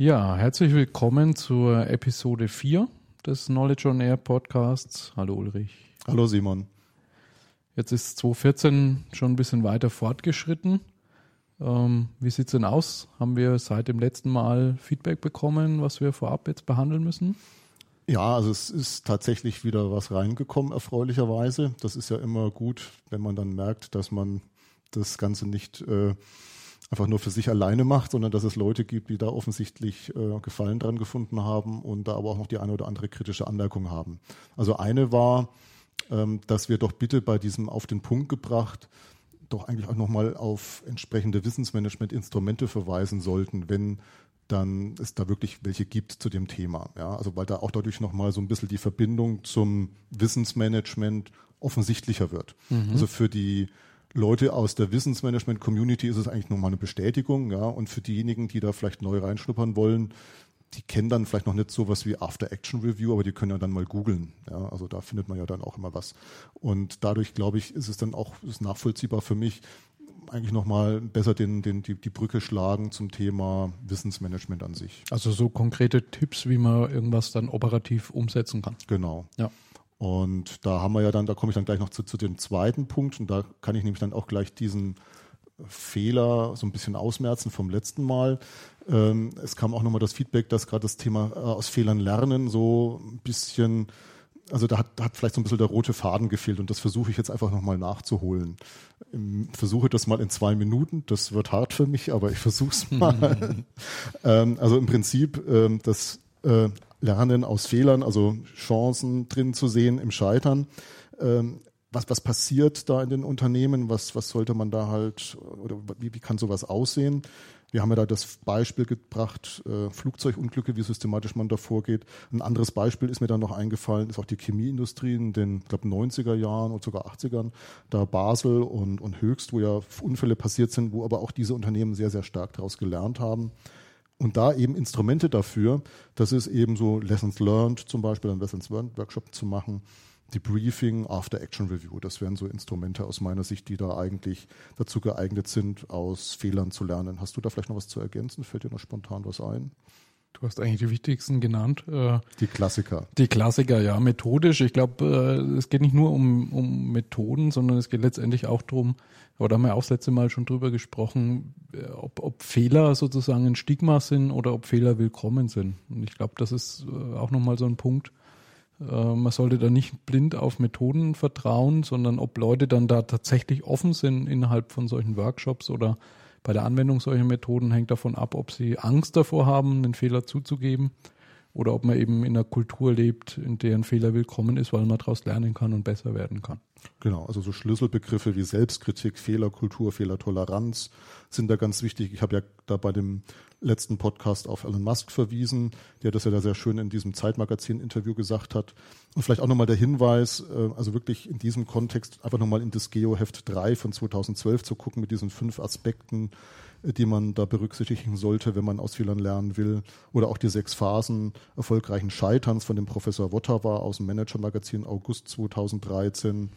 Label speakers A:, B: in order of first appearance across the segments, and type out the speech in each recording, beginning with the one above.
A: Ja, herzlich willkommen zur Episode 4 des Knowledge on Air Podcasts. Hallo Ulrich.
B: Hallo Simon.
A: Jetzt ist 2014 schon ein bisschen weiter fortgeschritten. Ähm, wie sieht es denn aus? Haben wir seit dem letzten Mal Feedback bekommen, was wir vorab jetzt behandeln müssen?
B: Ja, also es ist tatsächlich wieder was reingekommen, erfreulicherweise. Das ist ja immer gut, wenn man dann merkt, dass man das Ganze nicht äh, einfach nur für sich alleine macht, sondern dass es Leute gibt, die da offensichtlich äh, Gefallen dran gefunden haben und da aber auch noch die eine oder andere kritische Anmerkung haben. Also eine war, ähm, dass wir doch bitte bei diesem auf den Punkt gebracht doch eigentlich auch nochmal auf entsprechende Wissensmanagement-Instrumente verweisen sollten, wenn dann es da wirklich welche gibt zu dem Thema. Ja, also weil da auch dadurch nochmal so ein bisschen die Verbindung zum Wissensmanagement offensichtlicher wird. Mhm. Also für die Leute aus der Wissensmanagement-Community ist es eigentlich nochmal eine Bestätigung, ja, und für diejenigen, die da vielleicht neu reinschnuppern wollen, die kennen dann vielleicht noch nicht sowas wie After-Action-Review, aber die können ja dann mal googeln. Ja, also da findet man ja dann auch immer was. Und dadurch, glaube ich, ist es dann auch ist nachvollziehbar für mich, eigentlich nochmal besser den, den, die, die Brücke schlagen zum Thema Wissensmanagement an sich.
A: Also so konkrete Tipps, wie man irgendwas dann operativ umsetzen kann.
B: Genau. Ja. Und da haben wir ja dann, da komme ich dann gleich noch zu, zu dem zweiten Punkt und da kann ich nämlich dann auch gleich diesen Fehler so ein bisschen ausmerzen vom letzten Mal. Ähm, es kam auch nochmal das Feedback, dass gerade das Thema äh, aus Fehlern lernen so ein bisschen, also da hat, hat vielleicht so ein bisschen der rote Faden gefehlt und das versuche ich jetzt einfach nochmal nachzuholen. Ich ähm, versuche das mal in zwei Minuten, das wird hart für mich, aber ich versuche es mal. ähm, also im Prinzip ähm, das äh, Lernen aus Fehlern, also Chancen drin zu sehen im Scheitern. Ähm, was, was passiert da in den Unternehmen? Was, was sollte man da halt, oder wie, wie kann sowas aussehen? Wir haben ja da das Beispiel gebracht, äh, Flugzeugunglücke, wie systematisch man da vorgeht. Ein anderes Beispiel ist mir dann noch eingefallen, ist auch die Chemieindustrie in den, glaube 90er Jahren oder sogar 80ern, da Basel und, und Höchst, wo ja Unfälle passiert sind, wo aber auch diese Unternehmen sehr, sehr stark daraus gelernt haben. Und da eben Instrumente dafür, das ist eben so Lessons Learned zum Beispiel, ein Lessons Learned Workshop zu machen, Debriefing, After-Action-Review. Das wären so Instrumente aus meiner Sicht, die da eigentlich dazu geeignet sind, aus Fehlern zu lernen. Hast du da vielleicht noch was zu ergänzen? Fällt dir noch spontan was ein?
A: Du hast eigentlich die wichtigsten genannt.
B: Äh, die Klassiker.
A: Die Klassiker, ja, methodisch. Ich glaube, äh, es geht nicht nur um, um Methoden, sondern es geht letztendlich auch darum, aber da haben wir auch das letzte Mal schon drüber gesprochen, äh, ob, ob Fehler sozusagen ein Stigma sind oder ob Fehler willkommen sind. Und ich glaube, das ist auch nochmal so ein Punkt, man sollte da nicht blind auf Methoden vertrauen, sondern ob Leute dann da tatsächlich offen sind innerhalb von solchen Workshops oder bei der Anwendung solcher Methoden hängt davon ab, ob sie Angst davor haben, einen Fehler zuzugeben oder ob man eben in einer Kultur lebt, in der ein Fehler willkommen ist, weil man daraus lernen kann und besser werden kann.
B: Genau, also so Schlüsselbegriffe wie Selbstkritik, Fehlerkultur, Fehlertoleranz sind da ganz wichtig. Ich habe ja da bei dem letzten Podcast auf Elon Musk verwiesen, der das ja da sehr schön in diesem Zeitmagazin-Interview gesagt hat. Und vielleicht auch nochmal der Hinweis, äh, also wirklich in diesem Kontext einfach nochmal in das Geo-Heft 3 von 2012 zu gucken mit diesen fünf Aspekten, die man da berücksichtigen sollte, wenn man aus Fehlern lernen will. Oder auch die sechs Phasen erfolgreichen Scheiterns von dem Professor Wottawa aus dem Manager-Magazin August 2013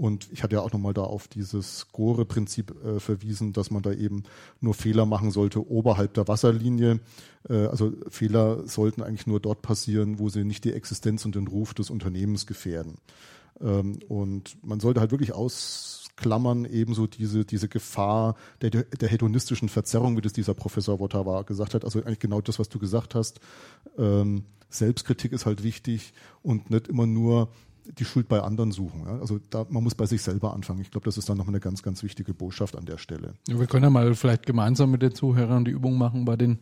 B: und ich hatte ja auch nochmal da auf dieses Gore-Prinzip äh, verwiesen, dass man da eben nur Fehler machen sollte oberhalb der Wasserlinie. Äh, also Fehler sollten eigentlich nur dort passieren, wo sie nicht die Existenz und den Ruf des Unternehmens gefährden. Ähm, und man sollte halt wirklich ausklammern ebenso diese, diese Gefahr der, der hedonistischen Verzerrung, wie das dieser Professor Wotawa gesagt hat. Also eigentlich genau das, was du gesagt hast. Ähm, Selbstkritik ist halt wichtig und nicht immer nur die Schuld bei anderen suchen. Ja? Also da, man muss bei sich selber anfangen. Ich glaube, das ist dann nochmal eine ganz, ganz wichtige Botschaft an der Stelle.
A: Ja, wir können ja mal vielleicht gemeinsam mit den Zuhörern die Übung machen bei den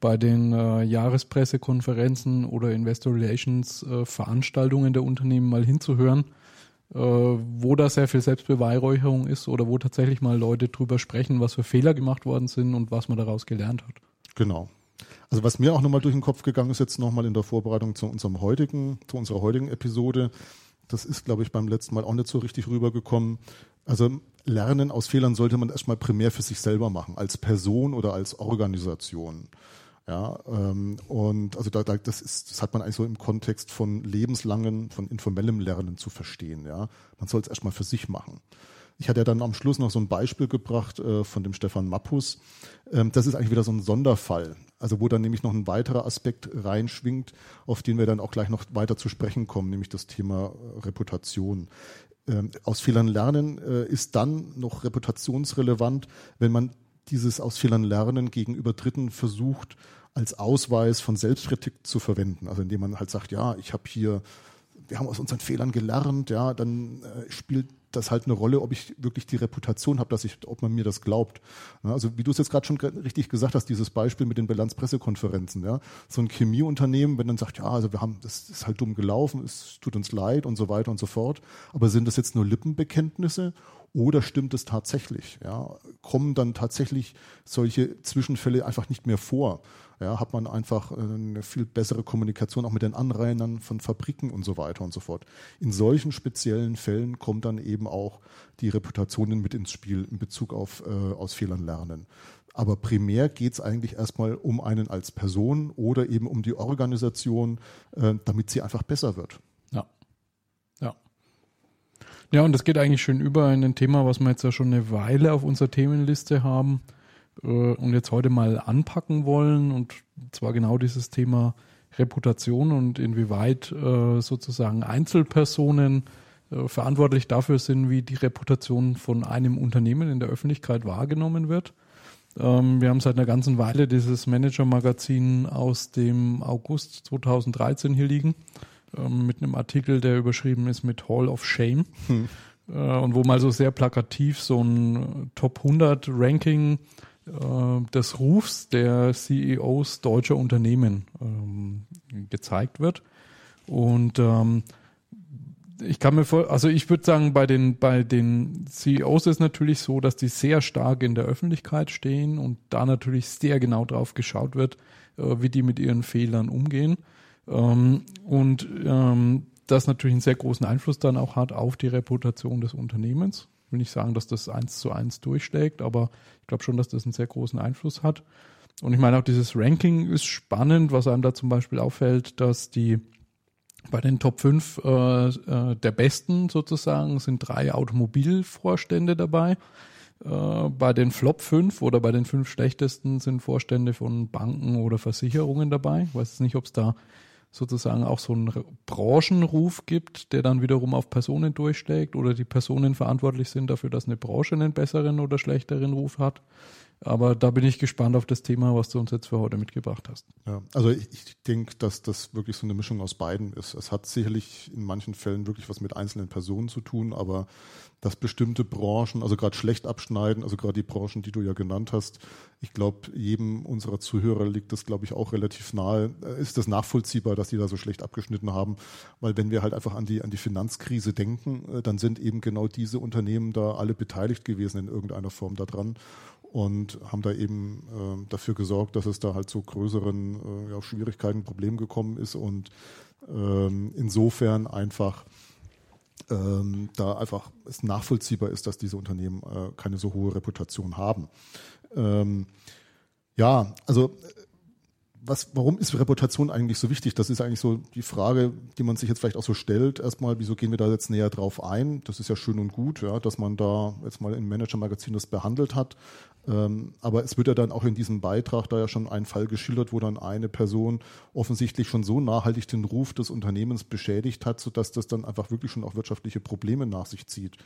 A: bei den äh, Jahrespressekonferenzen oder Investor Relations äh, Veranstaltungen der Unternehmen mal hinzuhören, wo da sehr viel Selbstbeweihräucherung ist oder wo tatsächlich mal Leute drüber sprechen, was für Fehler gemacht worden sind und was man daraus gelernt hat.
B: Genau. Also was mir auch nochmal durch den Kopf gegangen ist, jetzt nochmal in der Vorbereitung zu unserem heutigen, zu unserer heutigen Episode, das ist, glaube ich, beim letzten Mal auch nicht so richtig rübergekommen. Also Lernen aus Fehlern sollte man erstmal primär für sich selber machen, als Person oder als Organisation. Ja, ähm, und also da, da, das ist, das hat man eigentlich so im Kontext von lebenslangen, von informellem Lernen zu verstehen. Ja, man soll es erstmal für sich machen. Ich hatte ja dann am Schluss noch so ein Beispiel gebracht äh, von dem Stefan Mappus. Ähm, das ist eigentlich wieder so ein Sonderfall. Also wo dann nämlich noch ein weiterer Aspekt reinschwingt, auf den wir dann auch gleich noch weiter zu sprechen kommen, nämlich das Thema äh, Reputation. Ähm, aus Fehlern lernen äh, ist dann noch reputationsrelevant, wenn man dieses aus Fehlern lernen gegenüber Dritten versucht, als Ausweis von Selbstkritik zu verwenden. Also indem man halt sagt, ja, ich habe hier, wir haben aus unseren Fehlern gelernt, ja, dann äh, spielt das halt eine Rolle, ob ich wirklich die Reputation habe, dass ich, ob man mir das glaubt. Ja, also wie du es jetzt gerade schon richtig gesagt hast, dieses Beispiel mit den Bilanzpressekonferenzen, ja, so ein Chemieunternehmen, wenn dann sagt, ja, also wir haben, das ist halt dumm gelaufen, es tut uns leid und so weiter und so fort. Aber sind das jetzt nur Lippenbekenntnisse oder stimmt es tatsächlich? Ja? Kommen dann tatsächlich solche Zwischenfälle einfach nicht mehr vor? Ja, hat man einfach äh, eine viel bessere Kommunikation auch mit den Anrainern von Fabriken und so weiter und so fort. In solchen speziellen Fällen kommt dann eben auch die Reputationen mit ins Spiel in Bezug auf äh, aus Fehlern lernen. Aber primär geht es eigentlich erstmal um einen als Person oder eben um die Organisation, äh, damit sie einfach besser wird.
A: Ja. Ja. Ja, und das geht eigentlich schön über in ein Thema, was wir jetzt ja schon eine Weile auf unserer Themenliste haben und jetzt heute mal anpacken wollen. Und zwar genau dieses Thema Reputation und inwieweit äh, sozusagen Einzelpersonen äh, verantwortlich dafür sind, wie die Reputation von einem Unternehmen in der Öffentlichkeit wahrgenommen wird. Ähm, wir haben seit einer ganzen Weile dieses Manager-Magazin aus dem August 2013 hier liegen ähm, mit einem Artikel, der überschrieben ist mit Hall of Shame. Hm. Äh, und wo mal so sehr plakativ so ein Top 100 Ranking äh, des Rufs der CEOs deutscher Unternehmen ähm, gezeigt wird. Und ähm, ich kann mir vor, also ich würde sagen, bei den, bei den CEOs ist natürlich so, dass die sehr stark in der Öffentlichkeit stehen und da natürlich sehr genau drauf geschaut wird, äh, wie die mit ihren Fehlern umgehen. Ähm, und ähm, das natürlich einen sehr großen Einfluss dann auch hat auf die Reputation des Unternehmens. Ich will nicht sagen, dass das eins zu eins durchschlägt, aber ich glaube schon, dass das einen sehr großen Einfluss hat. Und ich meine auch dieses Ranking ist spannend, was einem da zum Beispiel auffällt, dass die bei den Top 5 äh, äh, der besten sozusagen sind drei Automobilvorstände dabei. Äh, bei den Flop 5 oder bei den fünf schlechtesten sind Vorstände von Banken oder Versicherungen dabei. Ich weiß nicht, ob es da sozusagen auch so einen Branchenruf gibt, der dann wiederum auf Personen durchschlägt oder die Personen verantwortlich sind dafür, dass eine Branche einen besseren oder schlechteren Ruf hat. Aber da bin ich gespannt auf das Thema, was du uns jetzt für heute mitgebracht hast.
B: Ja, also ich, ich denke, dass das wirklich so eine Mischung aus beiden ist. Es hat sicherlich in manchen Fällen wirklich was mit einzelnen Personen zu tun, aber dass bestimmte Branchen, also gerade schlecht abschneiden, also gerade die Branchen, die du ja genannt hast, ich glaube, jedem unserer Zuhörer liegt das, glaube ich, auch relativ nahe. Äh, ist das nachvollziehbar, dass die da so schlecht abgeschnitten haben? Weil wenn wir halt einfach an die, an die Finanzkrise denken, äh, dann sind eben genau diese Unternehmen da alle beteiligt gewesen in irgendeiner Form daran und haben da eben äh, dafür gesorgt, dass es da halt zu größeren äh, ja, Schwierigkeiten, Problemen gekommen ist und ähm, insofern einfach ähm, da einfach es nachvollziehbar ist, dass diese Unternehmen äh, keine so hohe Reputation haben. Ähm, ja, also was, warum ist Reputation eigentlich so wichtig? Das ist eigentlich so die Frage, die man sich jetzt vielleicht auch so stellt. Erstmal, wieso gehen wir da jetzt näher drauf ein? Das ist ja schön und gut, ja, dass man da jetzt mal im Manager-Magazin das behandelt hat. Ähm, aber es wird ja dann auch in diesem Beitrag da ja schon ein Fall geschildert, wo dann eine Person offensichtlich schon so nachhaltig den Ruf des Unternehmens beschädigt hat, sodass das dann einfach wirklich schon auch wirtschaftliche Probleme nach sich zieht.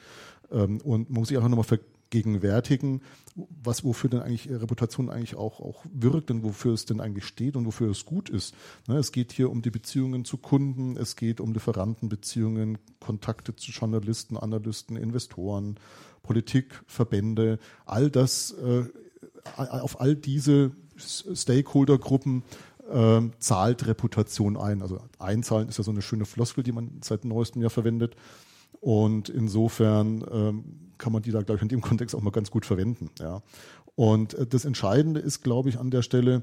B: Ähm, und man muss sich einfach nochmal vergegenwärtigen, was, wofür denn eigentlich Reputation eigentlich auch, auch wirkt und wofür es denn eigentlich steht und wofür es gut ist. Ne, es geht hier um die Beziehungen zu Kunden, es geht um Lieferantenbeziehungen, Kontakte zu Journalisten, Analysten, Investoren, Politik, Verbände, all das, äh, auf all diese Stakeholdergruppen äh, zahlt Reputation ein. Also einzahlen ist ja so eine schöne Floskel, die man seit neuestem Jahr verwendet. Und insofern ähm, kann man die da, glaube ich, in dem Kontext auch mal ganz gut verwenden. Ja. Und äh, das Entscheidende ist, glaube ich, an der Stelle,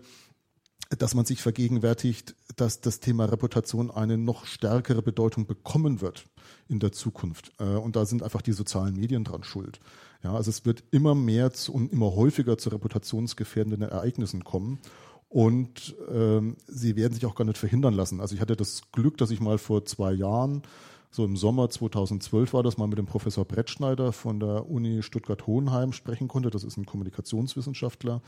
B: dass man sich vergegenwärtigt, dass das Thema Reputation eine noch stärkere Bedeutung bekommen wird in der Zukunft. Äh, und da sind einfach die sozialen Medien dran schuld. Ja, also es wird immer mehr zu, und immer häufiger zu reputationsgefährdenden Ereignissen kommen. Und ähm, sie werden sich auch gar nicht verhindern lassen. Also ich hatte das Glück, dass ich mal vor zwei Jahren so im Sommer 2012 war das mal mit dem Professor Brettschneider von der Uni Stuttgart-Hohenheim sprechen konnte. Das ist ein Kommunikationswissenschaftler.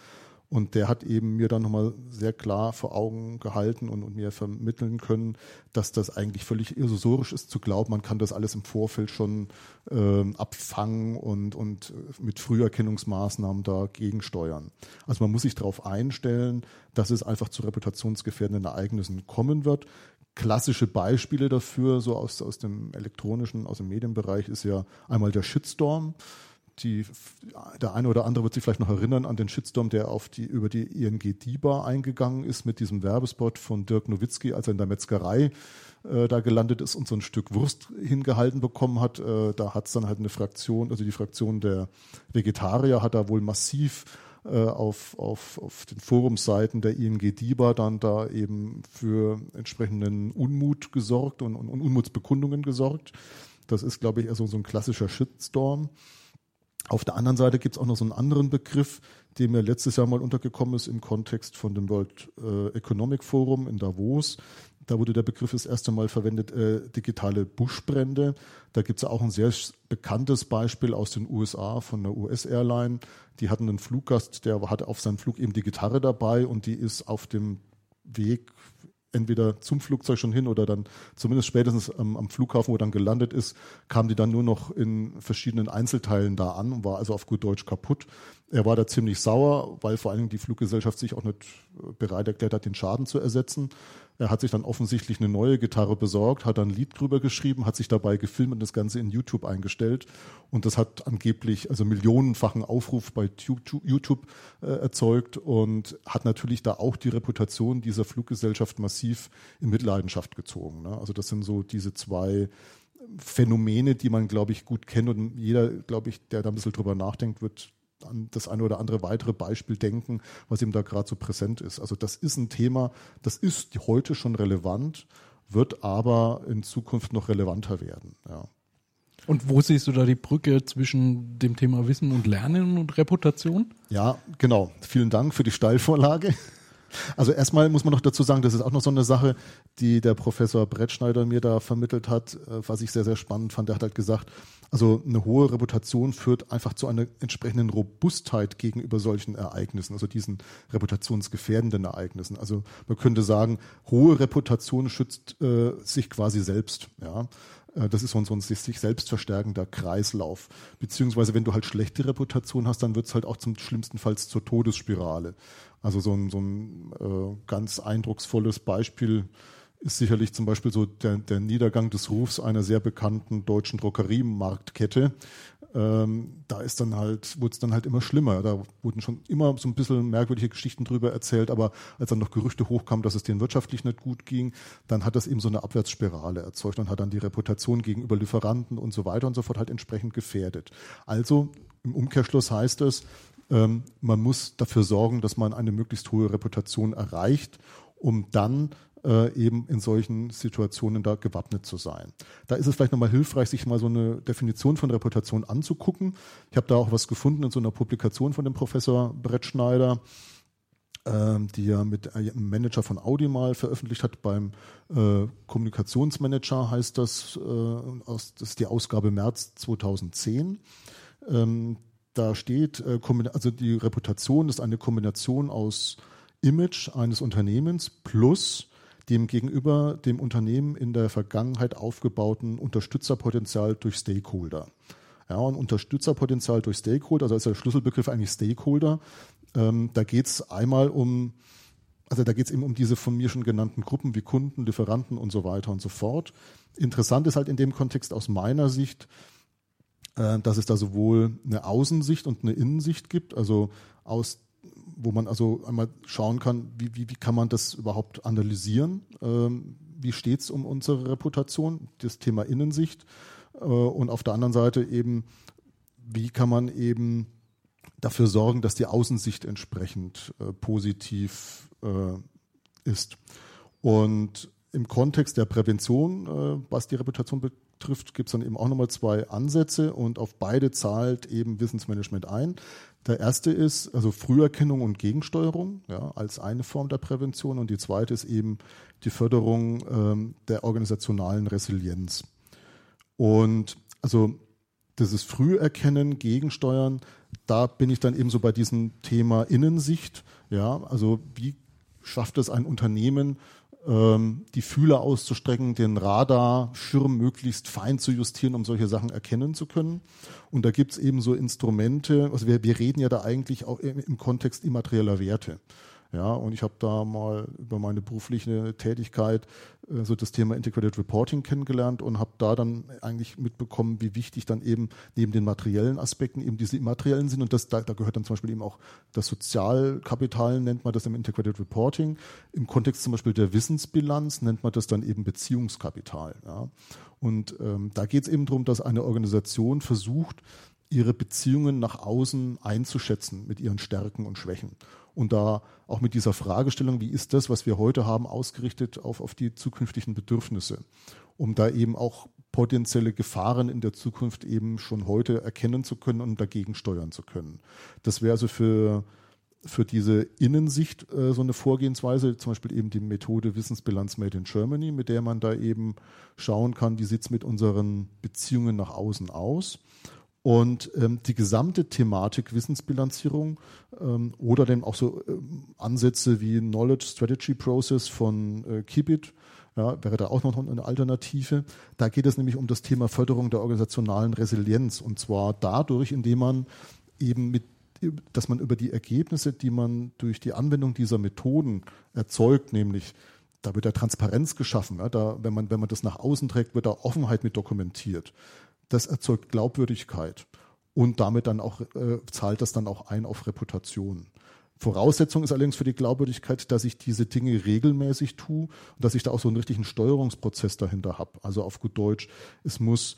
B: Und der hat eben mir dann nochmal sehr klar vor Augen gehalten und, und, mir vermitteln können, dass das eigentlich völlig illusorisch ist zu glauben, man kann das alles im Vorfeld schon äh, abfangen und, und mit Früherkennungsmaßnahmen dagegen steuern. Also man muss sich darauf einstellen, dass es einfach zu reputationsgefährdenden Ereignissen kommen wird. Klassische Beispiele dafür, so aus, aus dem elektronischen, aus dem Medienbereich, ist ja einmal der Shitstorm die, der eine oder andere wird sich vielleicht noch erinnern an den Shitstorm, der auf die, über die ING DIBA eingegangen ist mit diesem Werbespot von Dirk Nowitzki, als er in der Metzgerei äh, da gelandet ist und so ein Stück Wurst hingehalten bekommen hat. Äh, da hat es dann halt eine Fraktion, also die Fraktion der Vegetarier hat da wohl massiv äh, auf, auf, auf den Forumsseiten der ING DIBA dann da eben für entsprechenden Unmut gesorgt und, und, und Unmutsbekundungen gesorgt. Das ist, glaube ich, eher so, so ein klassischer Shitstorm. Auf der anderen Seite gibt es auch noch so einen anderen Begriff, der mir letztes Jahr mal untergekommen ist im Kontext von dem World äh, Economic Forum in Davos. Da wurde der Begriff das erste Mal verwendet, äh, digitale Buschbrände. Da gibt es auch ein sehr bekanntes Beispiel aus den USA von der US-Airline. Die hatten einen Fluggast, der hatte auf seinem Flug eben die Gitarre dabei und die ist auf dem Weg entweder zum Flugzeug schon hin oder dann zumindest spätestens am, am, Flughafen, wo dann gelandet ist, kam die dann nur noch in verschiedenen Einzelteilen da an und war also auf gut Deutsch kaputt. Er war da ziemlich sauer, weil vor allen Dingen die Fluggesellschaft sich auch nicht bereit erklärt hat, den Schaden zu ersetzen. Er hat sich dann offensichtlich eine neue Gitarre besorgt, hat dann ein Lied drüber geschrieben, hat sich dabei gefilmt und das Ganze in YouTube eingestellt. Und das hat angeblich also millionenfachen Aufruf bei YouTube äh, erzeugt und hat natürlich da auch die Reputation dieser Fluggesellschaft massiv in Mitleidenschaft gezogen. Ne? Also das sind so diese zwei Phänomene, die man, glaube ich, gut kennt und jeder, glaube ich, der da ein bisschen drüber nachdenkt, wird an das eine oder andere weitere Beispiel denken, was ihm da gerade so präsent ist. Also das ist ein Thema, das ist heute schon relevant, wird aber in Zukunft noch relevanter werden. Ja.
A: Und wo siehst du da die Brücke zwischen dem Thema Wissen und Lernen und Reputation?
B: Ja, genau. Vielen Dank für die Steilvorlage. Also erstmal muss man noch dazu sagen, das ist auch noch so eine Sache, die der Professor Brettschneider mir da vermittelt hat, äh, was ich sehr, sehr spannend fand. Der hat halt gesagt, also eine hohe Reputation führt einfach zu einer entsprechenden Robustheit gegenüber solchen Ereignissen, also diesen reputationsgefährdenden Ereignissen. Also man könnte sagen, hohe Reputation schützt äh, sich quasi selbst. Ja, äh, das ist so ein, so ein sich selbst verstärkender Kreislauf. Beziehungsweise wenn du halt schlechte Reputation hast, dann wird es halt auch zum schlimmstenfalls zur Todesspirale. Also so ein, so ein äh, ganz eindrucksvolles Beispiel ist sicherlich zum Beispiel so der, der Niedergang des Rufs einer sehr bekannten deutschen Drogeriemarktkette. Ähm, da ist dann halt, wurde es dann halt immer schlimmer. Da wurden schon immer so ein bisschen merkwürdige Geschichten drüber erzählt, aber als dann noch Gerüchte hochkamen, dass es denen wirtschaftlich nicht gut ging, dann hat das eben so eine Abwärtsspirale erzeugt und hat dann die Reputation gegenüber Lieferanten und so weiter und so fort halt entsprechend gefährdet. Also im Umkehrschluss heißt es, man muss dafür sorgen, dass man eine möglichst hohe Reputation erreicht, um dann äh, eben in solchen Situationen da gewappnet zu sein. Da ist es vielleicht nochmal hilfreich, sich mal so eine Definition von Reputation anzugucken. Ich habe da auch was gefunden in so einer Publikation von dem Professor Brettschneider ähm, die er mit einem Manager von Audi mal veröffentlicht hat. Beim äh, Kommunikationsmanager heißt das, äh, aus, das ist die Ausgabe März 2010. Ähm, da steht, äh, also die Reputation ist eine Kombination aus Image eines Unternehmens plus dem gegenüber dem Unternehmen in der Vergangenheit aufgebauten Unterstützerpotenzial durch Stakeholder. Ja, und Unterstützerpotenzial durch Stakeholder, also ist der Schlüsselbegriff eigentlich Stakeholder. Ähm, da geht es einmal um, also da geht es eben um diese von mir schon genannten Gruppen wie Kunden, Lieferanten und so weiter und so fort. Interessant ist halt in dem Kontext aus meiner Sicht, dass es da sowohl eine Außensicht und eine Innensicht gibt, also aus wo man also einmal schauen kann, wie, wie, wie kann man das überhaupt analysieren? Ähm, wie steht es um unsere Reputation, das Thema Innensicht? Äh, und auf der anderen Seite eben, wie kann man eben dafür sorgen, dass die Außensicht entsprechend äh, positiv äh, ist. Und im Kontext der Prävention, äh, was die Reputation betrifft, gibt es dann eben auch nochmal zwei Ansätze und auf beide zahlt eben Wissensmanagement ein. Der erste ist also Früherkennung und Gegensteuerung ja, als eine Form der Prävention und die zweite ist eben die Förderung ähm, der organisationalen Resilienz. Und also dieses Früherkennen, Gegensteuern, da bin ich dann eben so bei diesem Thema Innensicht. Ja, also wie schafft es ein Unternehmen, ähm, die Fühler auszustrecken, den Radarschirm möglichst fein zu justieren, um solche Sachen erkennen zu können. Und da gibt es eben so Instrumente, also wir, wir reden ja da eigentlich auch im Kontext immaterieller Werte. Ja, und ich habe da mal über meine berufliche Tätigkeit äh, so das Thema Integrated Reporting kennengelernt und habe da dann eigentlich mitbekommen, wie wichtig dann eben neben den materiellen Aspekten eben diese immateriellen sind. Und das, da, da gehört dann zum Beispiel eben auch das Sozialkapital, nennt man das im Integrated Reporting. Im Kontext zum Beispiel der Wissensbilanz nennt man das dann eben Beziehungskapital. Ja. Und ähm, da geht es eben darum, dass eine Organisation versucht, ihre Beziehungen nach außen einzuschätzen mit ihren Stärken und Schwächen und da auch mit dieser Fragestellung, wie ist das, was wir heute haben, ausgerichtet auf, auf die zukünftigen Bedürfnisse, um da eben auch potenzielle Gefahren in der Zukunft eben schon heute erkennen zu können und dagegen steuern zu können. Das wäre also für, für diese Innensicht äh, so eine Vorgehensweise, zum Beispiel eben die Methode Wissensbilanz Made in Germany, mit der man da eben schauen kann, wie sieht es mit unseren Beziehungen nach außen aus. Und ähm, die gesamte Thematik Wissensbilanzierung ähm, oder dann auch so ähm, Ansätze wie Knowledge Strategy Process von äh, Kibit, ja, wäre da auch noch eine Alternative. Da geht es nämlich um das Thema Förderung der organisationalen Resilienz und zwar dadurch, indem man eben mit dass man über die Ergebnisse, die man durch die Anwendung dieser Methoden erzeugt, nämlich da wird ja Transparenz geschaffen. Ja, da, wenn, man, wenn man das nach außen trägt, wird da Offenheit mit dokumentiert das erzeugt Glaubwürdigkeit und damit dann auch äh, zahlt das dann auch ein auf Reputation. Voraussetzung ist allerdings für die Glaubwürdigkeit, dass ich diese Dinge regelmäßig tue und dass ich da auch so einen richtigen Steuerungsprozess dahinter habe. Also auf gut Deutsch, es muss,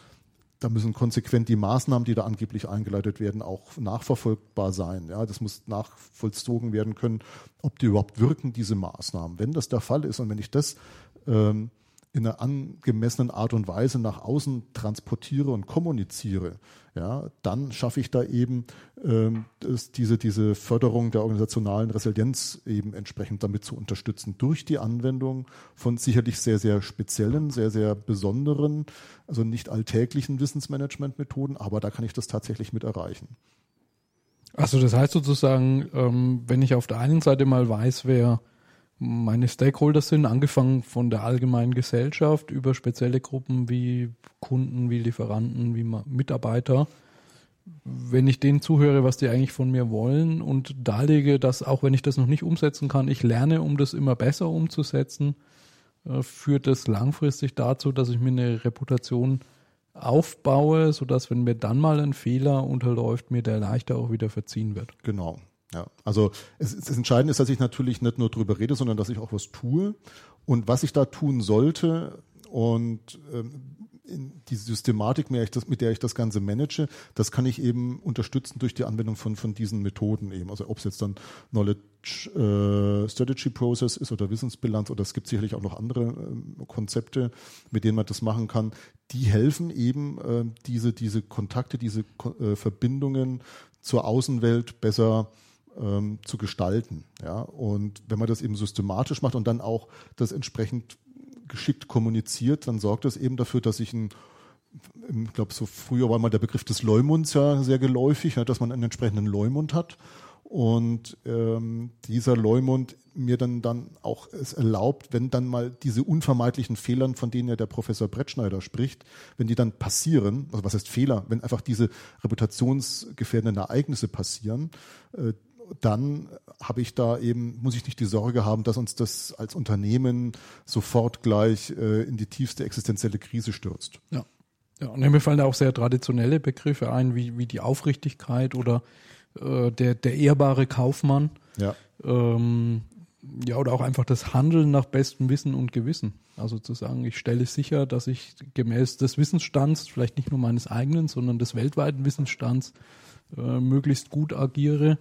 B: da müssen konsequent die Maßnahmen, die da angeblich eingeleitet werden, auch nachverfolgbar sein. Ja, das muss nachvollzogen werden können, ob die überhaupt wirken, diese Maßnahmen. Wenn das der Fall ist und wenn ich das ähm, in einer angemessenen Art und Weise nach außen transportiere und kommuniziere, ja, dann schaffe ich da eben ähm, das, diese, diese Förderung der organisationalen Resilienz eben entsprechend damit zu unterstützen durch die Anwendung von sicherlich sehr, sehr speziellen, sehr, sehr besonderen, also nicht alltäglichen Wissensmanagementmethoden, aber da kann ich das tatsächlich mit erreichen.
A: Also das heißt sozusagen, ähm, wenn ich auf der einen Seite mal weiß, wer meine Stakeholders sind, angefangen von der allgemeinen Gesellschaft über spezielle Gruppen wie Kunden, wie Lieferanten, wie Mitarbeiter. Wenn ich denen zuhöre, was die eigentlich von mir wollen und darlege, dass auch wenn ich das noch nicht umsetzen kann, ich lerne, um das immer besser umzusetzen, äh, führt das langfristig dazu, dass ich mir eine Reputation aufbaue, sodass wenn mir dann mal ein Fehler unterläuft, mir der leichter auch wieder verziehen wird.
B: Genau. Ja, also es, es entscheidend ist, dass ich natürlich nicht nur drüber rede, sondern dass ich auch was tue. Und was ich da tun sollte und ähm, die Systematik, mit der, das, mit der, ich das Ganze manage, das kann ich eben unterstützen durch die Anwendung von, von diesen Methoden eben. Also ob es jetzt dann Knowledge äh, Strategy Process ist oder Wissensbilanz oder es gibt sicherlich auch noch andere äh, Konzepte, mit denen man das machen kann, die helfen eben, äh, diese, diese Kontakte, diese äh, Verbindungen zur Außenwelt besser ähm, zu gestalten. Ja? Und wenn man das eben systematisch macht und dann auch das entsprechend geschickt kommuniziert, dann sorgt das eben dafür, dass ich ein ich glaube, so früher war mal der Begriff des Leumunds ja sehr geläufig, dass man einen entsprechenden Leumund hat. Und ähm, dieser Leumund mir dann, dann auch es erlaubt, wenn dann mal diese unvermeidlichen Fehlern, von denen ja der Professor Brettschneider spricht, wenn die dann passieren, also was heißt Fehler, wenn einfach diese reputationsgefährdenden Ereignisse passieren, äh, dann habe ich da eben, muss ich nicht die Sorge haben, dass uns das als Unternehmen sofort gleich äh, in die tiefste existenzielle Krise stürzt.
A: Ja. Ja, und mir fallen da auch sehr traditionelle Begriffe ein, wie, wie die Aufrichtigkeit oder äh, der, der ehrbare Kaufmann.
B: Ja.
A: Ähm, ja, oder auch einfach das Handeln nach bestem Wissen und Gewissen. Also zu sagen, ich stelle sicher, dass ich gemäß des Wissensstands, vielleicht nicht nur meines eigenen, sondern des weltweiten Wissensstands, äh, möglichst gut agiere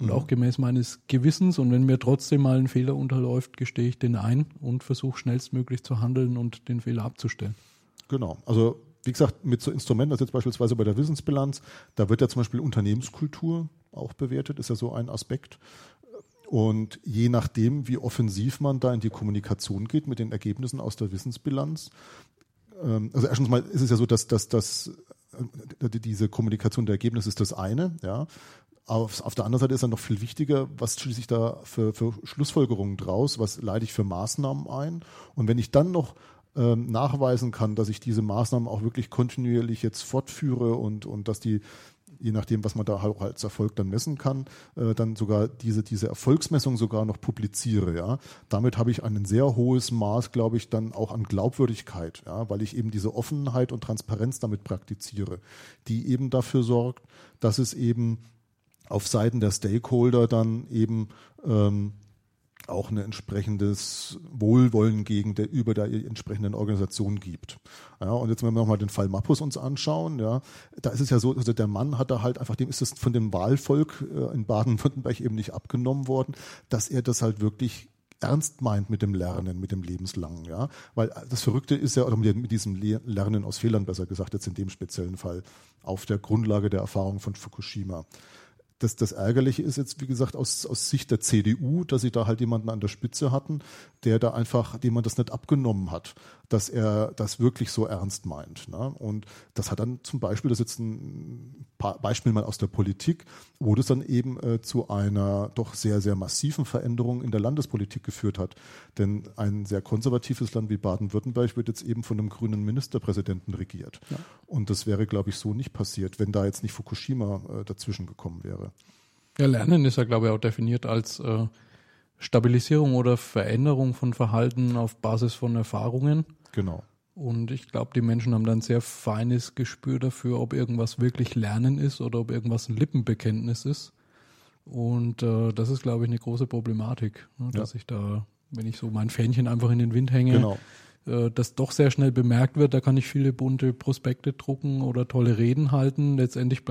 A: und auch gemäß meines Gewissens. Und wenn mir trotzdem mal ein Fehler unterläuft, gestehe ich den ein und versuche schnellstmöglich zu handeln und den Fehler abzustellen.
B: Genau. Also wie gesagt, mit so Instrumenten, also jetzt beispielsweise bei der Wissensbilanz, da wird ja zum Beispiel Unternehmenskultur auch bewertet, ist ja so ein Aspekt. Und je nachdem, wie offensiv man da in die Kommunikation geht mit den Ergebnissen aus der Wissensbilanz, ähm, also erstens mal ist es ja so, dass, dass, dass äh, diese Kommunikation der Ergebnisse ist das eine, ja. Auf, auf der anderen Seite ist dann noch viel wichtiger, was schließe ich da für, für Schlussfolgerungen draus, was leite ich für Maßnahmen ein. Und wenn ich dann noch ähm, nachweisen kann, dass ich diese Maßnahmen auch wirklich kontinuierlich jetzt fortführe und, und dass die je nachdem, was man da auch als Erfolg dann messen kann, äh, dann sogar diese, diese Erfolgsmessung sogar noch publiziere. Ja. Damit habe ich ein sehr hohes Maß, glaube ich, dann auch an Glaubwürdigkeit, ja, weil ich eben diese Offenheit und Transparenz damit praktiziere, die eben dafür sorgt, dass es eben auf Seiten der Stakeholder dann eben ähm, auch ein entsprechendes Wohlwollen gegen der, über der entsprechenden Organisation gibt. Ja, und jetzt, wenn wir nochmal den Fall Mappus uns anschauen, ja, da ist es ja so, also der Mann hat da halt einfach, dem ist es von dem Wahlvolk äh, in Baden-Württemberg eben nicht abgenommen worden, dass er das halt wirklich ernst meint mit dem Lernen, mit dem Lebenslangen, ja. Weil das Verrückte ist ja, oder mit diesem Lernen aus Fehlern besser gesagt, jetzt in dem speziellen Fall, auf der Grundlage der Erfahrung von Fukushima das, das Ärgerliche ist jetzt, wie gesagt, aus, aus Sicht der CDU, dass sie da halt jemanden an der Spitze hatten, der da einfach, dem man das nicht abgenommen hat, dass er das wirklich so ernst meint. Ne? Und das hat dann zum Beispiel, das ist jetzt ein Beispiel mal aus der Politik, wo das dann eben äh, zu einer doch sehr, sehr massiven Veränderung in der Landespolitik geführt hat. Denn ein sehr konservatives Land wie Baden-Württemberg wird jetzt eben von einem grünen Ministerpräsidenten regiert. Ja. Und das wäre, glaube ich, so nicht passiert, wenn da jetzt nicht Fukushima äh, dazwischen gekommen wäre.
A: Ja, Lernen ist ja, glaube ich, auch definiert als äh, Stabilisierung oder Veränderung von Verhalten auf Basis von Erfahrungen.
B: Genau.
A: Und ich glaube, die Menschen haben dann sehr feines Gespür dafür, ob irgendwas wirklich Lernen ist oder ob irgendwas ein Lippenbekenntnis ist. Und äh, das ist, glaube ich, eine große Problematik, ne, dass ja. ich da, wenn ich so mein Fähnchen einfach in den Wind hänge, genau äh, das doch sehr schnell bemerkt wird. Da kann ich viele bunte Prospekte drucken oder tolle Reden halten. Letztendlich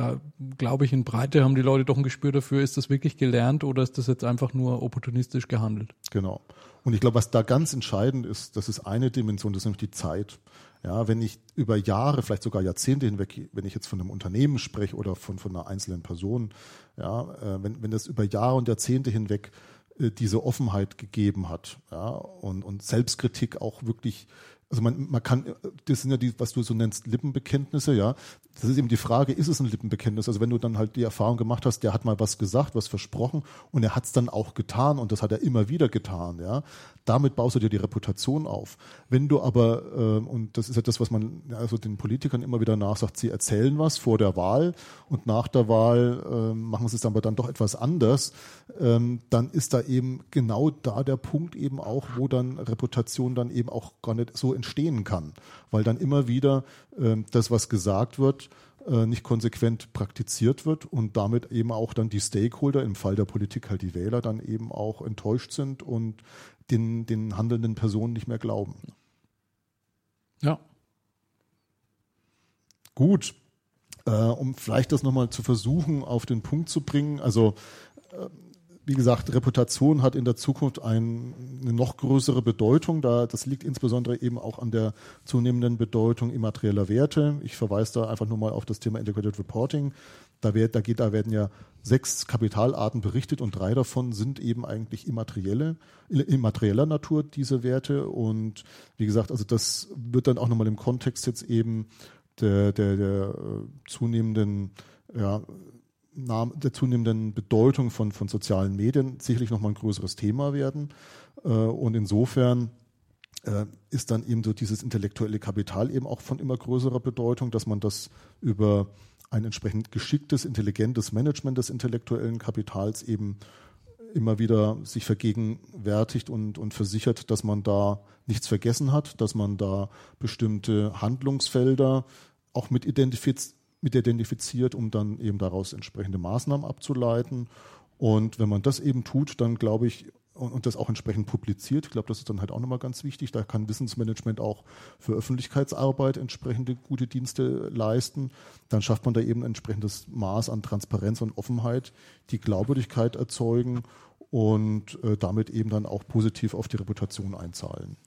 A: glaube ich, in Breite haben die Leute doch ein Gespür dafür, ist das wirklich gelernt oder ist das jetzt einfach nur opportunistisch gehandelt?
B: Genau. Und ich glaube, was da ganz entscheidend ist, das ist eine Dimension, das ist nämlich die Zeit. Ja, wenn ich über Jahre, vielleicht sogar Jahrzehnte hinweg, wenn ich jetzt von einem Unternehmen spreche oder von, von einer einzelnen Person, ja, äh, wenn, wenn das über Jahre und Jahrzehnte hinweg diese Offenheit gegeben hat ja, und, und Selbstkritik auch wirklich also man, man kann, das sind ja die, was du so nennst, Lippenbekenntnisse, ja. Das ist eben die Frage, ist es ein Lippenbekenntnis? Also wenn du dann halt die Erfahrung gemacht hast, der hat mal was gesagt, was versprochen und er hat es dann auch getan und das hat er immer wieder getan, ja. Damit baust du dir die Reputation auf. Wenn du aber, äh, und das ist ja das, was man also den Politikern immer wieder nachsagt, sie erzählen was vor der Wahl und nach der Wahl äh, machen sie es aber dann doch etwas anders, ähm, dann ist da eben genau da der Punkt eben auch, wo dann Reputation dann eben auch gar nicht so entstehen kann, weil dann immer wieder äh, das, was gesagt wird, äh, nicht konsequent praktiziert wird und damit eben auch dann die Stakeholder, im Fall der Politik halt die Wähler, dann eben auch enttäuscht sind und den, den handelnden Personen nicht mehr glauben.
A: Ja.
B: Gut. Äh, um vielleicht das nochmal zu versuchen, auf den Punkt zu bringen. Also wie gesagt, Reputation hat in der Zukunft ein, eine noch größere Bedeutung. Da, das liegt insbesondere eben auch an der zunehmenden Bedeutung immaterieller Werte. Ich verweise da einfach nur mal auf das Thema Integrated Reporting. Da, wird, da, geht, da werden ja sechs Kapitalarten berichtet und drei davon sind eben eigentlich immaterielle, immaterieller Natur, diese Werte. Und wie gesagt, also das wird dann auch nochmal im Kontext jetzt eben der, der, der äh, zunehmenden ja, der zunehmenden Bedeutung von, von sozialen Medien sicherlich nochmal ein größeres Thema werden. Äh, und insofern äh, ist dann eben so dieses intellektuelle Kapital eben auch von immer größerer Bedeutung, dass man das über ein entsprechend geschicktes, intelligentes Management des intellektuellen Kapitals eben immer wieder sich vergegenwärtigt und, und versichert, dass man da nichts vergessen hat, dass man da bestimmte Handlungsfelder auch mit identifiziert mit identifiziert, um dann eben daraus entsprechende Maßnahmen abzuleiten. Und wenn man das eben tut, dann glaube ich, und, das auch entsprechend publiziert, ich glaube, das ist dann halt auch nochmal ganz wichtig. Da kann Wissensmanagement auch für Öffentlichkeitsarbeit entsprechende gute Dienste leisten. Dann schafft man da eben ein entsprechendes Maß an Transparenz und Offenheit, die Glaubwürdigkeit erzeugen und äh, damit eben dann auch positiv auf die Reputation einzahlen.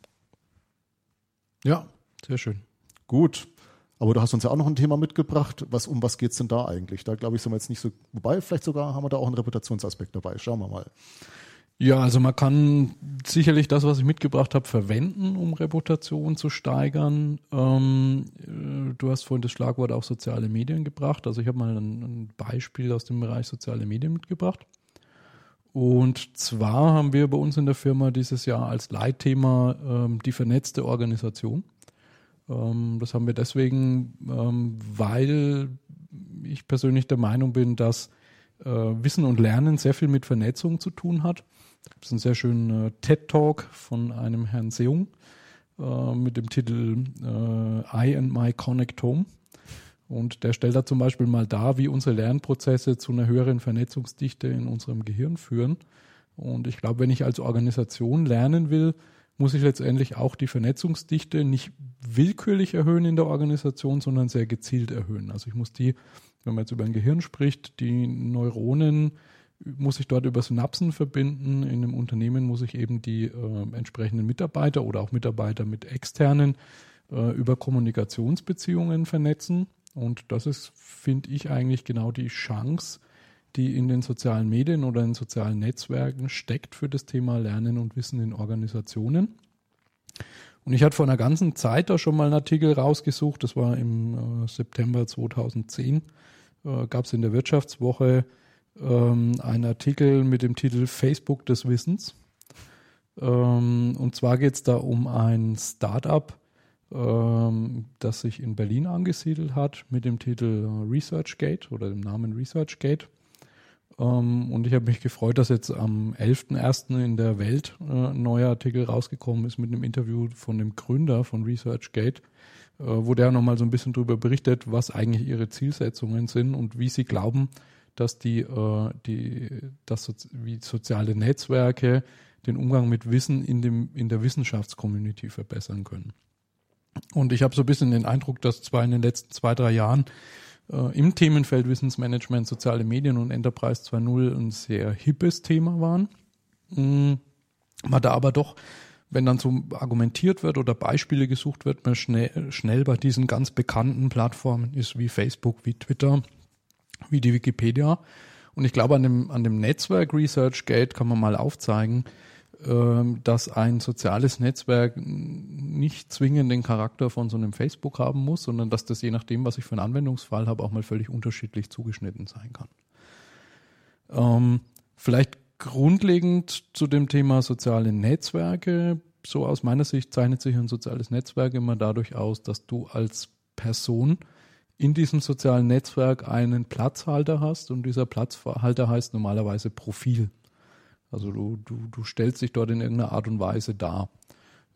A: Ja, sehr schön.
B: Gut. Aber du hast uns ja auch noch ein Thema mitgebracht. Was, um was geht es denn da eigentlich? Da glaube ich, sind wir jetzt nicht so, wobei vielleicht sogar haben wir da auch einen Reputationsaspekt dabei. Schauen wir mal.
A: Ja, also man kann sicherlich das, was ich mitgebracht habe, verwenden, um Reputation zu steigern. Ähm, äh, du hast vorhin das Schlagwort auch soziale Medien gebracht. Also ich habe mal ein, ein, Beispiel aus dem Bereich soziale Medien mitgebracht. Und zwar haben wir bei uns in der Firma dieses Jahr als Leitthema ähm, die vernetzte Organisation. Ähm, das haben wir deswegen, ähm, weil ich persönlich der Meinung bin, dass äh, Wissen und Lernen sehr viel mit Vernetzung zu tun hat. Da gibt es einen sehr schönen äh, TED-Talk von einem Herrn Seung äh, mit dem Titel I and My Connect Home. Und der stellt da zum Beispiel mal dar, wie unsere Lernprozesse zu einer höheren Vernetzungsdichte in unserem Gehirn führen. Und ich glaube, wenn ich als Organisation lernen will, muss ich letztendlich auch die Vernetzungsdichte nicht willkürlich erhöhen in der Organisation, sondern sehr gezielt erhöhen. Also ich muss die, wenn man jetzt über ein Gehirn spricht, die Neuronen muss ich dort über Synapsen verbinden. In einem Unternehmen muss ich eben die äh, entsprechenden Mitarbeiter oder auch Mitarbeiter mit externen äh, über Kommunikationsbeziehungen vernetzen. Und das ist, finde ich, eigentlich genau die Chance, die in den sozialen Medien oder in sozialen Netzwerken steckt für das Thema Lernen und Wissen in Organisationen. Und ich hatte vor einer ganzen Zeit da schon mal einen Artikel rausgesucht, das war im äh, September 2010, äh, gab es in der Wirtschaftswoche ähm, einen Artikel mit dem Titel Facebook des Wissens. Ähm, und zwar geht es da um ein Startup, ähm, das sich in Berlin angesiedelt hat mit dem Titel ResearchGate oder dem Namen ResearchGate. Ähm, und ich habe mich gefreut, dass jetzt am 11.01. in der Welt äh, ein neuer Artikel rausgekommen ist mit einem Interview von dem Gründer von ResearchGate, äh, wo der nochmal so ein bisschen darüber berichtet, was eigentlich ihre Zielsetzungen sind und wie sie glauben, dass die, äh, die dass wie soziale Netzwerke den Umgang mit Wissen in, dem, in der Wissenschaftscommunity verbessern können. Und ich habe so ein bisschen den Eindruck, dass zwar in den letzten zwei, drei Jahren äh, im Themenfeld Wissensmanagement, soziale Medien und Enterprise 2.0 ein sehr hippes Thema waren. Mhm. Man da aber doch, wenn dann so argumentiert wird oder Beispiele gesucht wird, man schnell, schnell bei diesen ganz bekannten Plattformen ist wie Facebook, wie Twitter, wie die Wikipedia. Und ich glaube, an dem, an dem Netzwerk ResearchGate kann man mal aufzeigen, dass ein soziales Netzwerk nicht zwingend den Charakter von so einem Facebook haben muss, sondern dass das je nachdem, was ich für einen Anwendungsfall habe, auch mal völlig unterschiedlich zugeschnitten sein kann. Ähm, vielleicht grundlegend zu dem Thema soziale Netzwerke. So aus meiner Sicht zeichnet sich ein soziales Netzwerk immer dadurch aus, dass du als Person in diesem sozialen Netzwerk einen Platzhalter hast und dieser Platzhalter heißt normalerweise Profil. Also du, du, du stellst dich dort in irgendeiner Art und Weise dar.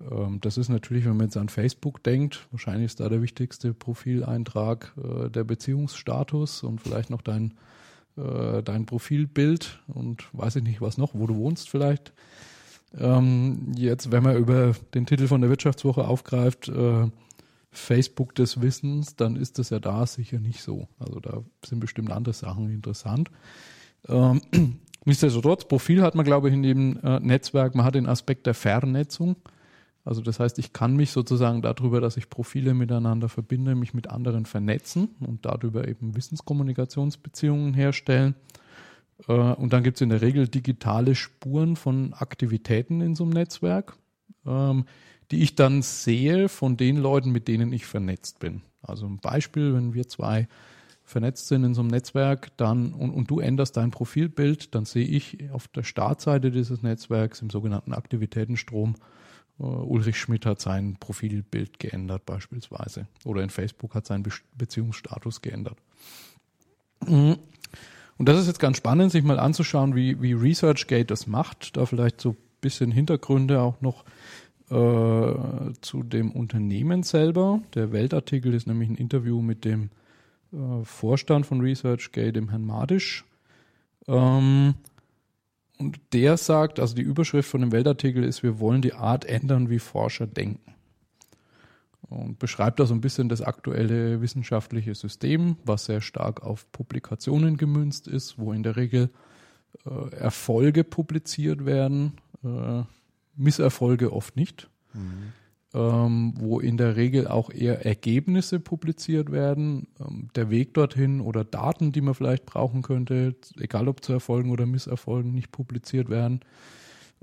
A: Ähm, das ist natürlich, wenn man jetzt an Facebook denkt, wahrscheinlich ist da der wichtigste Profileintrag äh, der Beziehungsstatus und vielleicht noch dein, äh, dein Profilbild und weiß ich nicht was noch, wo du wohnst vielleicht. Ähm, jetzt, wenn man über den Titel von der Wirtschaftswoche aufgreift, äh, Facebook des Wissens, dann ist das ja da sicher nicht so. Also da sind bestimmt andere Sachen interessant. Ähm, Nichtsdestotrotz, Profil hat man, glaube ich, in dem äh, Netzwerk, man hat den Aspekt der Vernetzung. Also das heißt, ich kann mich sozusagen darüber, dass ich Profile miteinander verbinde, mich mit anderen vernetzen und darüber eben Wissenskommunikationsbeziehungen herstellen. Äh, und dann gibt es in der Regel digitale Spuren von Aktivitäten in so einem Netzwerk, ähm, die ich dann sehe von den Leuten, mit denen ich vernetzt bin. Also ein Beispiel, wenn wir zwei vernetzt sind in so einem Netzwerk, dann und, und du änderst dein Profilbild, dann sehe ich auf der Startseite dieses Netzwerks im sogenannten Aktivitätenstrom, uh, Ulrich Schmidt hat sein Profilbild geändert beispielsweise oder in Facebook hat sein Be Beziehungsstatus geändert. Mhm. Und das ist jetzt ganz spannend, sich mal anzuschauen, wie, wie ResearchGate das macht. Da vielleicht so ein bisschen Hintergründe auch noch äh, zu dem Unternehmen selber. Der Weltartikel ist nämlich ein Interview mit dem äh, Vorstand von ResearchGate, dem Herrn Madisch. Ähm, und der sagt, also die Überschrift von dem Weltartikel ist, wir wollen die Art ändern, wie Forscher denken. Und beschreibt da so ein bisschen das aktuelle wissenschaftliche System, was sehr stark auf Publikationen gemünzt ist, wo in der Regel äh, Erfolge publiziert werden, äh, Misserfolge oft nicht. Mhm ähm, wo in der Regel auch eher Ergebnisse publiziert werden, ähm, der Weg dorthin oder Daten, die man vielleicht brauchen könnte, egal ob zu Erfolgen oder Misserfolgen, nicht publiziert werden.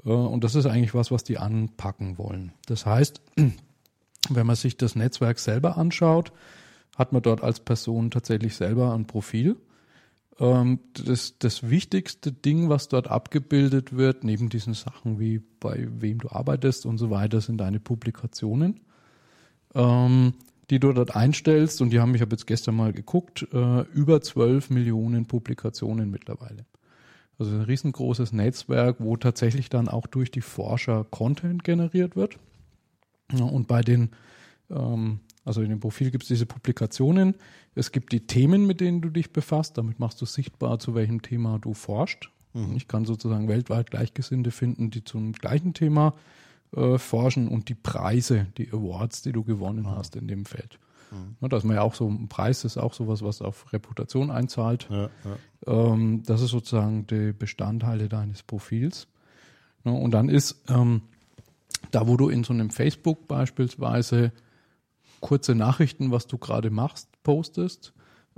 A: Äh, und das ist eigentlich was, was die anpacken wollen. Das heißt, wenn man sich das Netzwerk selber anschaut, hat man dort als Person tatsächlich selber ein Profil. Ähm, das, das wichtigste Ding, was dort abgebildet wird, neben diesen Sachen wie bei wem du arbeitest und so weiter, sind deine Publikationen, ähm, die du dort einstellst. Und die haben, ich habe jetzt gestern mal geguckt, äh, über 12 Millionen Publikationen mittlerweile. Also ein riesengroßes Netzwerk, wo tatsächlich dann auch durch die Forscher Content generiert wird. und bei den, ähm, also in dem Profil gibt es diese Publikationen. Es gibt die Themen, mit denen du dich befasst. Damit machst du sichtbar, zu welchem Thema du forschst. Mhm. Ich kann sozusagen weltweit Gleichgesinnte finden, die zum gleichen Thema äh, forschen und die Preise, die Awards, die du gewonnen ah. hast in dem Feld. Mhm. Dass man ja auch so ein Preis ist auch sowas, was auf Reputation einzahlt. Ja, ja. Ähm, das ist sozusagen die Bestandteile deines Profils. Ja, und dann ist ähm, da, wo du in so einem Facebook beispielsweise kurze Nachrichten, was du gerade machst, postest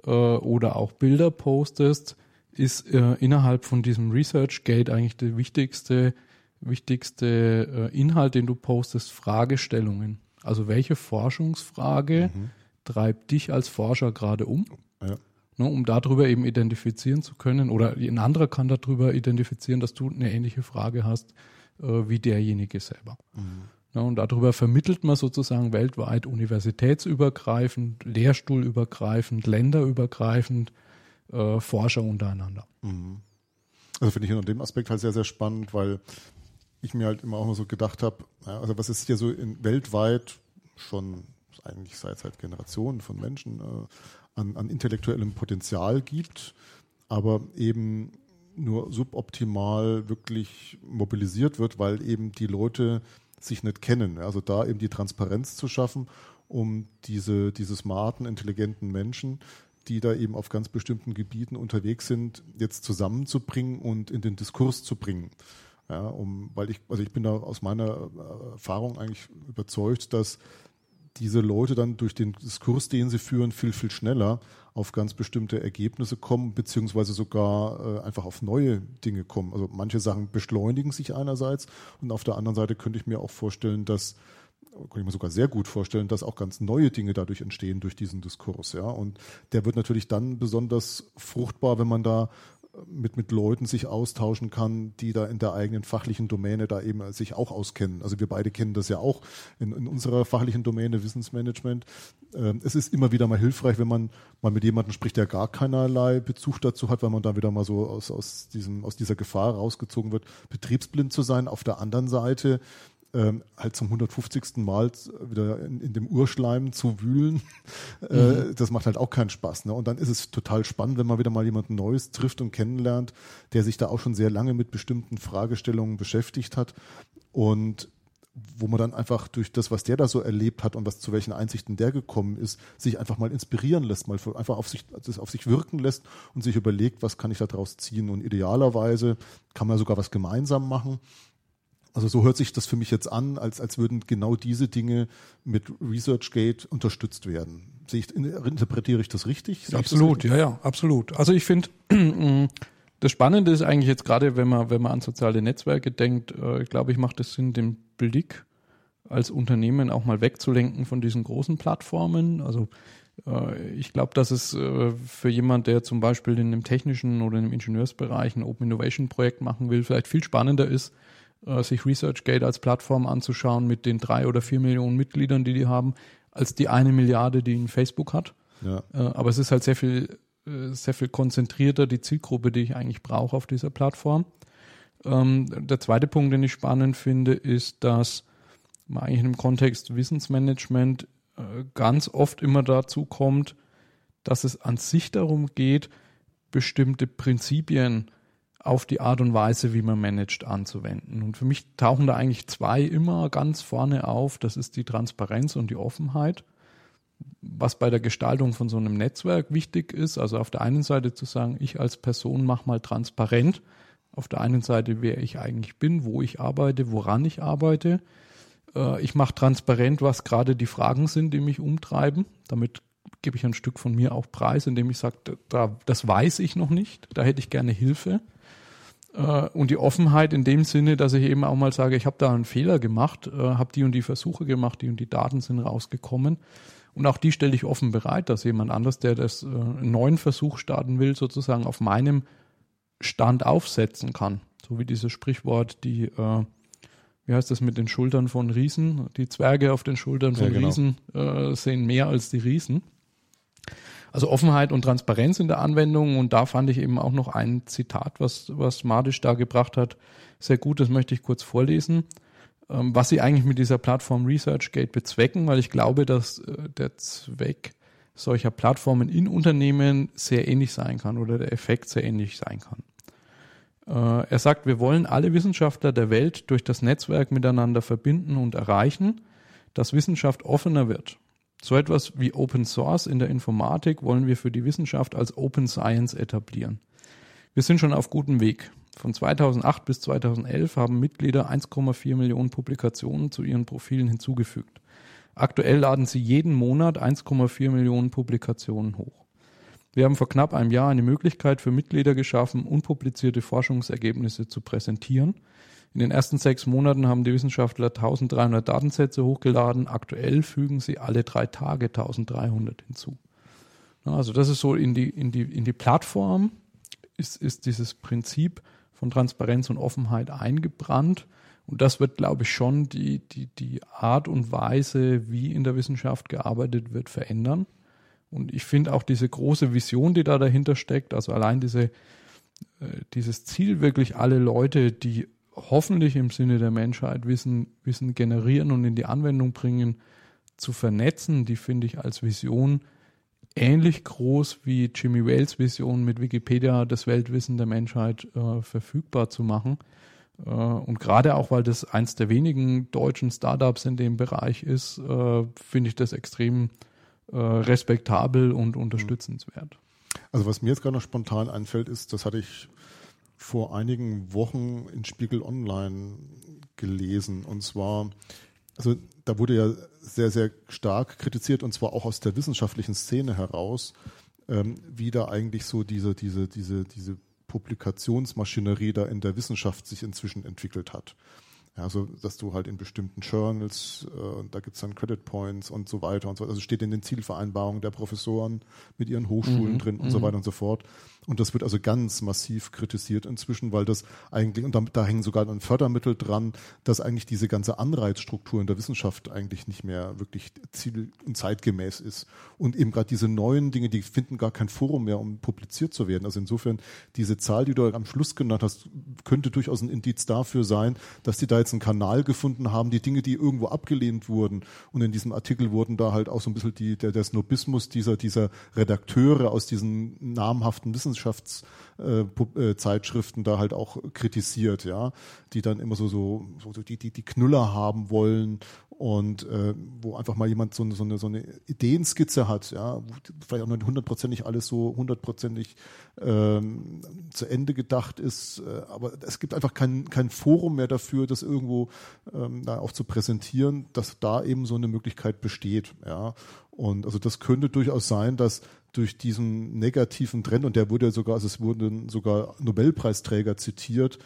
A: äh, oder auch Bilder postest, ist äh, innerhalb von diesem Research Gate eigentlich der wichtigste, wichtigste äh, Inhalt, den du postest, Fragestellungen. Also welche Forschungsfrage mhm treibt dich als Forscher gerade um? Ja. Ne, um darüber eben identifizieren zu können oder ein anderer kann darüber identifizieren, dass du eine ähnliche Frage hast äh, wie derjenige selber. Mhm. Ja, und darüber vermittelt man sozusagen weltweit universitätsübergreifend, lehrstuhlübergreifend, länderübergreifend äh, Forscher untereinander. Mhm.
B: Also finde ich in dem Aspekt halt sehr, sehr spannend, weil ich mir halt immer auch mal so gedacht habe, also was ist hier so in, weltweit schon eigentlich seit, seit Generationen von Menschen äh, an, an intellektuellem Potenzial gibt, aber eben nur suboptimal wirklich mobilisiert wird, weil eben die Leute sich nicht kennen. Also da eben die Transparenz zu schaffen, um diese, diese smarten, intelligenten Menschen, die da eben auf ganz bestimmten Gebieten unterwegs sind, jetzt zusammenzubringen und in den Diskurs zu bringen. Ja, um, weil ich, also ich bin da aus meiner äh, Erfahrung eigentlich überzeugt, dass diese Leute dann durch den Diskurs, den sie führen, viel, viel schneller auf ganz bestimmte Ergebnisse kommen, beziehungsweise sogar äh, einfach auf neue Dinge kommen. Also manche Sachen beschleunigen sich einerseits und auf der anderen Seite könnte ich mir auch vorstellen, dass kann ich mir sogar sehr gut vorstellen, dass auch ganz neue Dinge dadurch entstehen durch diesen Diskurs, ja. Und der wird natürlich dann besonders fruchtbar, wenn man da mit, mit Leuten sich austauschen kann, die da in der eigenen fachlichen Domäne da eben sich auch auskennen. Also wir beide kennen das ja auch in, in unserer fachlichen Domäne Wissensmanagement. Ähm, es ist immer wieder mal hilfreich, wenn man mal mit jemandem spricht, der gar keinerlei Bezug dazu hat, weil man dann wieder mal so aus, aus, diesem, aus dieser Gefahr rausgezogen wird, betriebsblind zu sein. Auf der anderen Seite ähm, halt zum 150. Mal wieder in, in dem Urschleim zu wühlen, äh, mhm. das macht halt auch keinen Spaß. Ne? Und dann ist es total spannend, wenn man wieder mal jemanden Neues trifft und kennenlernt, der sich da auch schon sehr lange mit bestimmten Fragestellungen beschäftigt hat und wo man dann einfach durch das, was der da so erlebt hat und was zu welchen Einsichten der gekommen ist, sich einfach mal inspirieren lässt, mal einfach auf sich, das auf sich wirken lässt und sich überlegt, was kann ich da draus ziehen. Und idealerweise kann man sogar was gemeinsam machen. Also so hört sich das für mich jetzt an, als, als würden genau diese Dinge mit ResearchGate unterstützt werden. Sehe ich, interpretiere ich das richtig?
A: Sehe absolut, das richtig? ja, ja, absolut. Also ich finde, das Spannende ist eigentlich jetzt gerade, wenn man, wenn man an soziale Netzwerke denkt, äh, glaube, ich macht es Sinn, den Blick als Unternehmen auch mal wegzulenken von diesen großen Plattformen. Also äh, ich glaube, dass es äh, für jemand, der zum Beispiel in einem technischen oder in einem Ingenieursbereich ein Open Innovation Projekt machen will, vielleicht viel spannender ist, sich ResearchGate als Plattform anzuschauen mit den drei oder vier Millionen Mitgliedern, die die haben, als die eine Milliarde, die Facebook hat. Ja. Äh, aber es ist halt sehr viel, äh, sehr viel konzentrierter die Zielgruppe, die ich eigentlich brauche auf dieser Plattform. Ähm, der zweite Punkt, den ich spannend finde, ist, dass man eigentlich im Kontext Wissensmanagement ganz oft immer dazu kommt, dass es an sich darum geht, bestimmte Prinzipien auf die Art und Weise, wie man managt, anzuwenden. Und für mich tauchen da eigentlich zwei immer ganz vorne auf. Das ist die Transparenz und die Offenheit. Was bei der Gestaltung von so einem Netzwerk wichtig ist, also auf der einen Seite zu sagen, ich als Person mache mal transparent, auf der einen Seite, wer ich eigentlich bin, wo ich arbeite, woran ich arbeite. Äh, ich mache transparent, was gerade die Fragen sind, die mich umtreiben. Damit gebe ich ein Stück von mir auch preis, indem ich sage, da, das weiß ich noch nicht, da hätte ich gerne Hilfe. Äh, und die Offenheit in dem Sinne, dass ich eben auch mal sage, ich habe da einen Fehler gemacht, äh, habe die und die Versuche gemacht, die und die Daten sind rausgekommen. Und auch die stelle ich offen bereit, dass jemand anders, der das äh, einen neuen Versuch starten will, sozusagen auf meinem Stand aufsetzen kann. So wie dieses Sprichwort, die, äh, wie heißt das mit den Schultern von Riesen? Die Zwerge auf den Schultern von ja, genau. Riesen äh, sehen mehr als die Riesen. Also Offenheit und Transparenz in der Anwendung. Und da fand ich eben auch noch ein Zitat, was, was Madisch da gebracht hat, sehr gut. Das möchte ich kurz vorlesen. Ähm, was sie eigentlich mit dieser Plattform ResearchGate bezwecken, weil ich glaube, dass äh, der Zweck solcher Plattformen in Unternehmen sehr ähnlich sein kann oder der Effekt sehr ähnlich sein kann. Äh, er sagt, wir wollen alle Wissenschaftler der Welt durch das Netzwerk miteinander verbinden und erreichen, dass Wissenschaft offener wird. So etwas wie Open Source in der Informatik wollen wir für die Wissenschaft als Open Science etablieren. Wir sind schon auf gutem Weg. Von 2008 bis 2011 haben Mitglieder 1,4 Millionen Publikationen zu ihren Profilen hinzugefügt. Aktuell laden sie jeden Monat 1,4 Millionen Publikationen hoch. Wir haben vor knapp einem Jahr eine Möglichkeit für Mitglieder geschaffen, unpublizierte Forschungsergebnisse zu präsentieren – in den ersten sechs Monaten haben die Wissenschaftler 1300 Datensätze hochgeladen. Aktuell fügen sie alle drei Tage 1300 hinzu. Also das ist so in die, in die, in die Plattform ist, ist dieses Prinzip von Transparenz und Offenheit eingebrannt. Und das wird, glaube ich, schon die, die, die Art und Weise, wie in der Wissenschaft gearbeitet wird, verändern. Und ich finde auch diese große Vision, die da dahinter steckt, also allein diese, äh, dieses Ziel, wirklich alle Leute, die hoffentlich im Sinne der Menschheit Wissen, Wissen generieren und in die Anwendung bringen, zu vernetzen, die finde ich als Vision ähnlich groß wie Jimmy Wales Vision mit Wikipedia das Weltwissen der Menschheit äh, verfügbar zu machen. Äh, und gerade auch, weil das eins der wenigen deutschen Startups in dem Bereich ist, äh, finde ich das extrem äh, respektabel und unterstützenswert.
B: Also was mir jetzt gerade noch spontan einfällt, ist, das hatte ich vor einigen Wochen in Spiegel Online gelesen. Und zwar, also da wurde ja sehr, sehr stark kritisiert, und zwar auch aus der wissenschaftlichen Szene heraus, ähm, wie da eigentlich so diese, diese, diese, diese Publikationsmaschinerie da in der Wissenschaft sich inzwischen entwickelt hat. Ja, also dass du halt in bestimmten Journals, äh, da gibt's dann Credit Points und so weiter und so. Also steht in den Zielvereinbarungen der Professoren mit ihren Hochschulen mhm, drin und so mhm. weiter und so fort. Und das wird also ganz massiv kritisiert inzwischen, weil das eigentlich, und damit, da hängen sogar ein Fördermittel dran, dass eigentlich diese ganze Anreizstruktur in der Wissenschaft eigentlich nicht mehr wirklich ziel- und zeitgemäß ist. Und eben gerade diese neuen Dinge, die finden gar kein Forum mehr, um publiziert zu werden. Also insofern, diese Zahl, die du am Schluss genannt hast, könnte durchaus ein Indiz dafür sein, dass die da jetzt einen Kanal gefunden haben, die Dinge, die irgendwo abgelehnt wurden. Und in diesem Artikel wurden da halt auch so ein bisschen die, der, der Snobismus dieser, dieser Redakteure aus diesen namhaften Wissenschaften Wissenschaftszeitschriften äh, da halt auch kritisiert, ja, die dann immer so, so, so die, die, die Knüller haben wollen und äh, wo einfach mal jemand so, so, eine, so eine Ideenskizze hat, ja, wo vielleicht auch nicht hundertprozentig alles so hundertprozentig ähm, zu Ende gedacht ist, äh, aber es gibt einfach kein, kein Forum mehr dafür, das irgendwo ähm, da auch zu präsentieren, dass da eben so eine Möglichkeit besteht, ja. Und also das könnte durchaus sein, dass durch diesen negativen Trend, und der wurde sogar, also es wurden sogar Nobelpreisträger zitiert,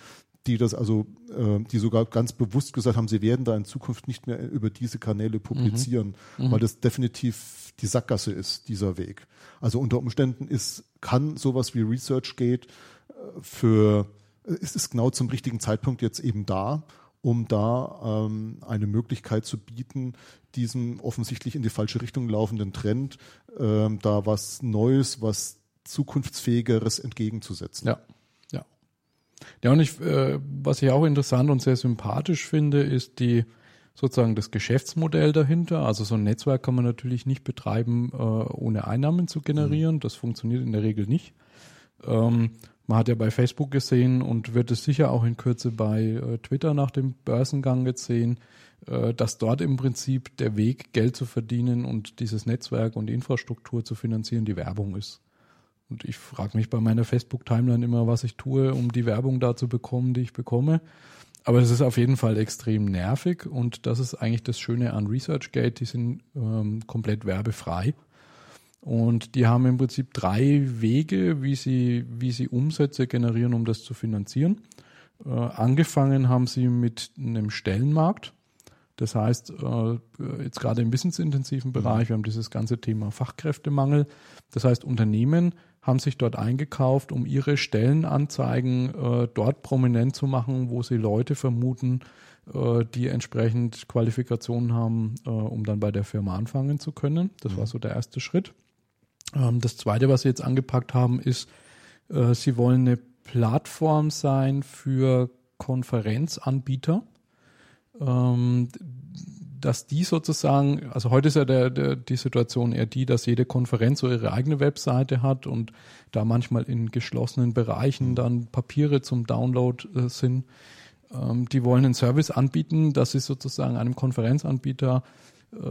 B: die das also, äh, die sogar ganz bewusst gesagt haben, sie werden da in Zukunft nicht mehr über diese Kanäle publizieren, mhm. Mhm. weil das definitiv die Sackgasse ist, dieser Weg. Also unter Umständen ist, kann sowas wie ResearchGate äh, für, ist es genau zum richtigen Zeitpunkt jetzt eben da um da ähm, eine Möglichkeit zu bieten, diesem offensichtlich in die falsche Richtung laufenden Trend ähm, da was Neues, was zukunftsfähigeres entgegenzusetzen.
A: Ja. Ja. Ja, und ich, äh, was ich auch interessant und sehr sympathisch finde, ist die sozusagen das Geschäftsmodell dahinter. Also so ein Netzwerk kann man natürlich nicht betreiben, äh, ohne Einnahmen zu generieren. Mhm. Das funktioniert in der Regel nicht. Ähm, man hat ja bei Facebook gesehen und wird es sicher auch in Kürze bei äh, Twitter nach dem Börsengang jetzt sehen, äh, dass dort im Prinzip der Weg, Geld zu verdienen und dieses Netzwerk und die Infrastruktur zu finanzieren, die Werbung ist. Und ich frage mich bei meiner Facebook-Timeline immer, was ich tue, um die Werbung da zu bekommen, die ich bekomme. Aber es ist auf jeden Fall extrem nervig und das ist eigentlich das Schöne an ResearchGate, die sind ähm, komplett werbefrei. Und die haben im Prinzip drei Wege, wie sie, wie sie Umsätze generieren, um das zu finanzieren. Äh, angefangen haben sie mit einem Stellenmarkt. Das heißt, äh, jetzt gerade im wissensintensiven mhm. Bereich, wir haben dieses ganze Thema Fachkräftemangel. Das heißt, Unternehmen haben sich dort eingekauft, um ihre Stellenanzeigen äh, dort prominent zu machen, wo sie Leute vermuten, äh, die entsprechend Qualifikationen haben, äh, um dann bei der Firma anfangen zu können. Das mhm. war so der erste Schritt. Ähm, das zweite, was sie jetzt angepackt haben, ist, äh, sie wollen eine Plattform sein für Konferenzanbieter, ähm, dass die sozusagen, also heute ist ja der, der, die Situation eher die, dass jede Konferenz so ihre eigene Webseite hat und da manchmal in geschlossenen Bereichen dann Papiere zum Download äh, sind. Ähm, die wollen einen Service anbieten, dass sie sozusagen einem Konferenzanbieter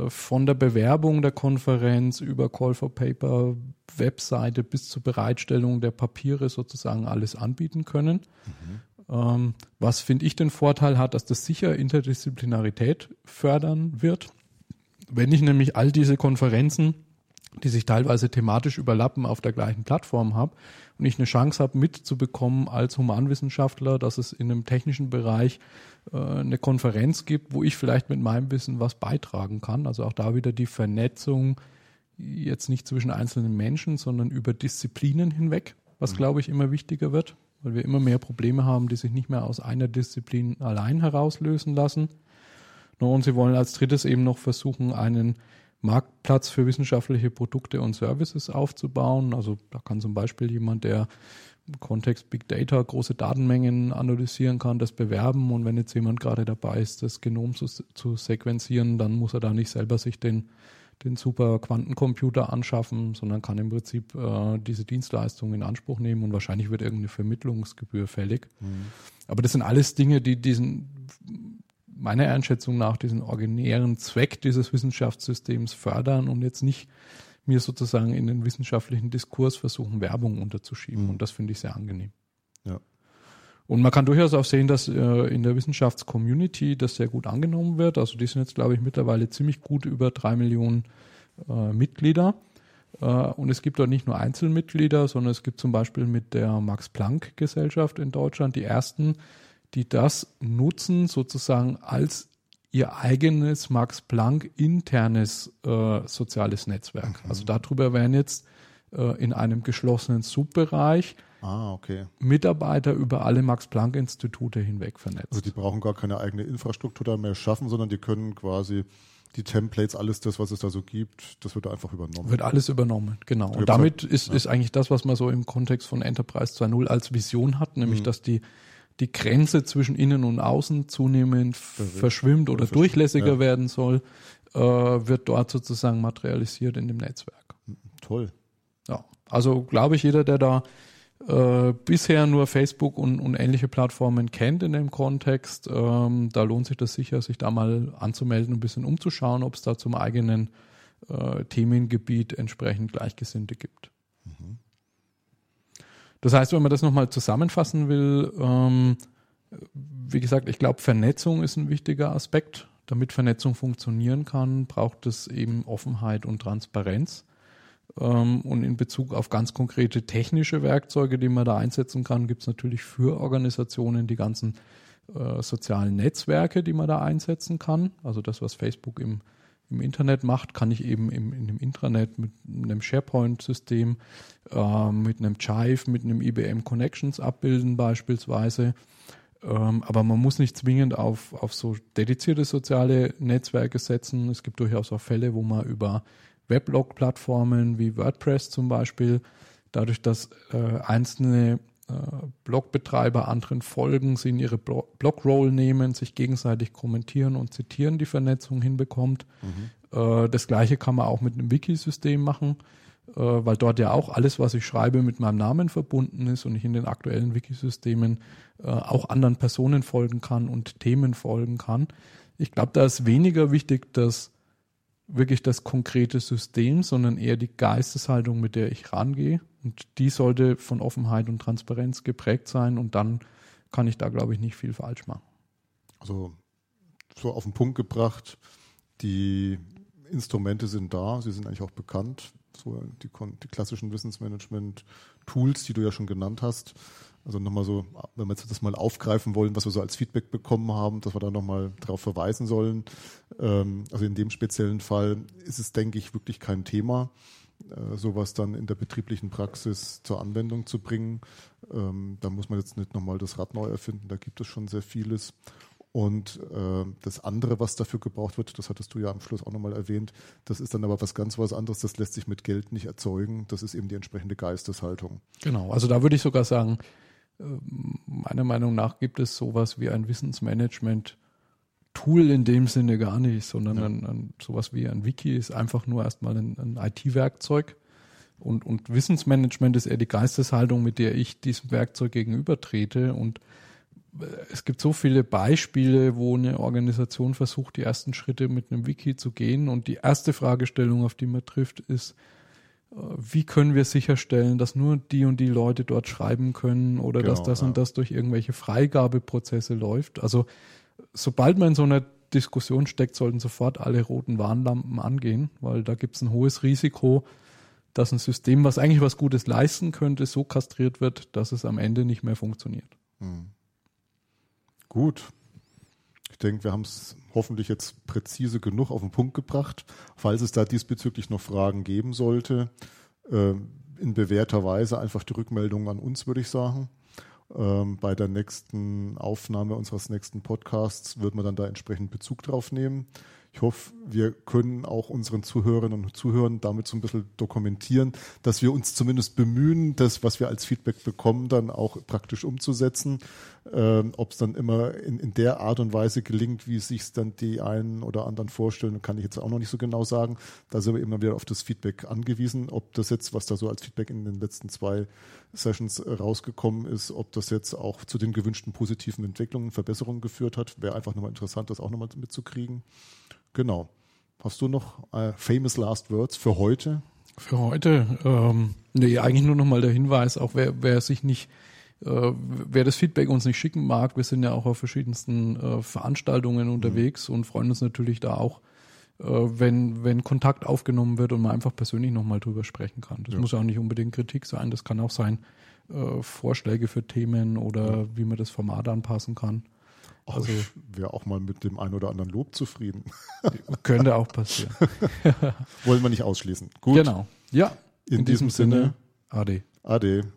A: von der Bewerbung der Konferenz über Call for Paper, Webseite bis zur Bereitstellung der Papiere sozusagen alles anbieten können. Mhm. Ähm, was finde ich den Vorteil hat, dass das sicher Interdisziplinarität fördern wird. Wenn ich nämlich all diese Konferenzen, die sich teilweise thematisch überlappen, auf der gleichen Plattform habe und ich eine Chance habe, mitzubekommen als Humanwissenschaftler, dass es in einem technischen Bereich äh, eine Konferenz gibt, wo ich vielleicht mit meinem Wissen was beitragen kann. Also auch da wieder die Vernetzung jetzt nicht zwischen einzelnen Menschen, sondern über Disziplinen hinweg, was, mhm. glaube ich, immer wichtiger wird weil wir immer mehr Probleme haben, die sich nicht mehr aus einer Disziplin allein herauslösen lassen. Und sie wollen als drittes eben noch versuchen, einen Marktplatz für wissenschaftliche Produkte und Services aufzubauen. Also da kann zum Beispiel jemand, der im Kontext Big Data große Datenmengen analysieren kann, das bewerben. Und wenn jetzt jemand gerade dabei ist, das Genom zu, zu sequenzieren, dann muss er da nicht selber sich den den super Quantencomputer anschaffen, sondern kann im Prinzip äh, diese Dienstleistung in Anspruch nehmen und wahrscheinlich wird irgendeine Vermittlungsgebühr fällig. Mhm. Aber das sind alles Dinge, die diesen meiner Einschätzung nach diesen originären Zweck dieses Wissenschaftssystems fördern und jetzt nicht mir sozusagen in den wissenschaftlichen Diskurs versuchen, Werbung unterzuschieben. Mhm. Und das finde ich sehr angenehm.
B: Ja.
A: Und man kann durchaus auch sehen, dass äh, in der Wissenschaftscommunity das sehr gut angenommen wird. Also die sind jetzt, glaube ich, mittlerweile ziemlich gut über drei Millionen äh, Mitglieder. Äh, und es gibt dort nicht nur Einzelmitglieder, sondern es gibt zum Beispiel mit der Max-Planck-Gesellschaft in Deutschland die ersten, die das nutzen, sozusagen als ihr eigenes Max Planck internes äh, soziales Netzwerk. Mhm. Also darüber werden jetzt äh, in einem geschlossenen Subbereich
B: Ah, okay.
A: Mitarbeiter über alle Max-Planck-Institute hinweg vernetzt.
B: Also die brauchen gar keine eigene Infrastruktur da mehr schaffen, sondern die können quasi die Templates, alles das, was es da so gibt, das wird einfach übernommen.
A: Wird alles übernommen, genau. Und damit ist, ja. ist eigentlich das, was man so im Kontext von Enterprise 2.0 als Vision hat, nämlich mhm. dass die, die Grenze zwischen innen und außen zunehmend verschwimmt oder, oder durchlässiger ja. werden soll, äh, wird dort sozusagen materialisiert in dem Netzwerk.
B: Toll.
A: Ja, also glaube ich, jeder, der da äh, bisher nur Facebook und, und, ähnliche Plattformen kennt in dem Kontext, ähm, da lohnt sich das sicher, sich da mal anzumelden, ein bisschen umzuschauen, ob es da zum eigenen äh, Themengebiet entsprechend Gleichgesinnte gibt. Das heißt, wenn man das nochmal zusammenfassen will, ähm, wie gesagt, ich glaube, Vernetzung ist ein wichtiger Aspekt. Damit Vernetzung funktionieren kann, braucht es eben Offenheit und Transparenz. Ähm, und in Bezug auf ganz konkrete technische Werkzeuge, die man da einsetzen kann, gibt es natürlich für Organisationen die ganzen äh, sozialen Netzwerke, die man da einsetzen kann. Also das, was Facebook im, im Internet macht, kann ich eben im, in dem Intranet mit einem SharePoint-System, äh, mit einem Chive, mit einem IBM Connections abbilden beispielsweise. Ähm, aber man muss nicht zwingend auf, auf so dedizierte soziale Netzwerke setzen. Es gibt durchaus auch Fälle, wo man über Weblog-Plattformen wie WordPress zum Beispiel, dadurch, dass äh, einzelne äh, Blogbetreiber anderen folgen, sie in ihre Blogroll nehmen, sich gegenseitig kommentieren und zitieren, die Vernetzung hinbekommt. Mhm. Äh, das gleiche kann man auch mit einem Wiki-System machen, äh, weil dort ja auch alles, was ich schreibe, mit meinem Namen verbunden ist und ich in den aktuellen Wiki-Systemen auch anderen Personen folgen kann und Themen folgen kann. Ich glaube, da ist weniger wichtig, dass wirklich das konkrete System, sondern eher die Geisteshaltung, mit der ich rangehe. Und die sollte von Offenheit und Transparenz geprägt sein. Und dann kann ich da, glaube ich, nicht viel falsch machen.
B: Also so auf den Punkt gebracht, die Instrumente sind da, sie sind eigentlich auch bekannt. so die, die klassischen Wissensmanagement-Tools, die du ja schon genannt hast. Also nochmal so, wenn wir jetzt das mal aufgreifen wollen, was wir so als Feedback bekommen haben, dass wir da nochmal darauf verweisen sollen. Ähm, also in dem speziellen Fall ist es, denke ich, wirklich kein Thema, äh, sowas dann in der betrieblichen Praxis zur Anwendung zu bringen. Ähm, da muss man jetzt nicht nochmal das Rad neu erfinden, da gibt es schon sehr vieles. Und äh, das andere, was dafür gebraucht wird, das hattest du ja am Schluss auch nochmal erwähnt, das ist dann aber was ganz was anderes, das lässt sich mit Geld nicht erzeugen. Das ist eben die entsprechende Geisteshaltung.
A: Genau, also da würde ich sogar sagen, meiner Meinung nach gibt es sowas wie ein Wissensmanagement. Tool in dem Sinne gar nicht, sondern ja. ein, ein, sowas wie ein Wiki ist einfach nur erstmal ein, ein IT-Werkzeug. Und, und Wissensmanagement ist eher die Geisteshaltung, mit der ich diesem Werkzeug gegenübertrete. Und es gibt so viele Beispiele, wo eine Organisation versucht, die ersten Schritte mit einem Wiki zu gehen. Und die erste Fragestellung, auf die man trifft, ist, äh, wie können wir sicherstellen, dass nur die und die Leute dort schreiben können oder genau, dass das ja. und das durch irgendwelche Freigabeprozesse läuft. Also sobald man in so einer Diskussion steckt, sollten sofort alle roten Warnlampen angehen, weil da gibt es ein hohes Risiko, dass ein System, was eigentlich was Gutes leisten könnte, so kastriert wird, dass es am Ende nicht mehr funktioniert. Hm.
B: Gut. Ich denke, wir haben es hoffentlich jetzt präzise genug auf den Punkt gebracht. Falls es da diesbezüglich noch Fragen geben sollte, äh, in bewährter Weise einfach die Rückmeldung an uns, würde ich sagen. Ähm, bei der nächsten Aufnahme unseres nächsten Podcasts wird man dann da entsprechend Bezug drauf nehmen. Ich hoffe, wir können auch unseren Zuhörerinnen und Zuhörern damit so ein bisschen dokumentieren, dass wir uns zumindest bemühen, das, was wir als Feedback bekommen, dann auch praktisch umzusetzen. Ähm, Ob es dann immer in, in der Art und Weise gelingt, wie es sich dann die einen oder anderen vorstellen, kann ich jetzt auch noch nicht so genau sagen. Da sind wir immer wieder auf das Feedback angewiesen. Ob das jetzt, was da so als Feedback in den letzten zwei Sessions rausgekommen ist, ob das jetzt auch zu den gewünschten positiven Entwicklungen, Verbesserungen geführt hat, wäre einfach nochmal interessant, das auch nochmal mitzukriegen. Genau. Hast du noch äh, famous last words für heute?
A: Für heute? Ähm, nee, eigentlich nur nochmal der Hinweis, auch wer, wer sich nicht, äh, wer das Feedback uns nicht schicken mag, wir sind ja auch auf verschiedensten äh, Veranstaltungen mhm. unterwegs mhm. und freuen uns natürlich da auch, äh, wenn, wenn Kontakt aufgenommen wird und man einfach persönlich nochmal drüber sprechen kann. Das ja. muss ja auch nicht unbedingt Kritik sein, das kann auch sein, äh, Vorschläge für Themen oder ja. wie man das Format anpassen kann.
B: Ach, also ich wäre auch mal mit dem einen oder anderen Lob zufrieden.
A: Könnte auch passieren.
B: Wollen wir nicht ausschließen.
A: Gut. Genau. Ja.
B: In, in diesem, diesem, Sinne,
A: Ade.
B: Ade.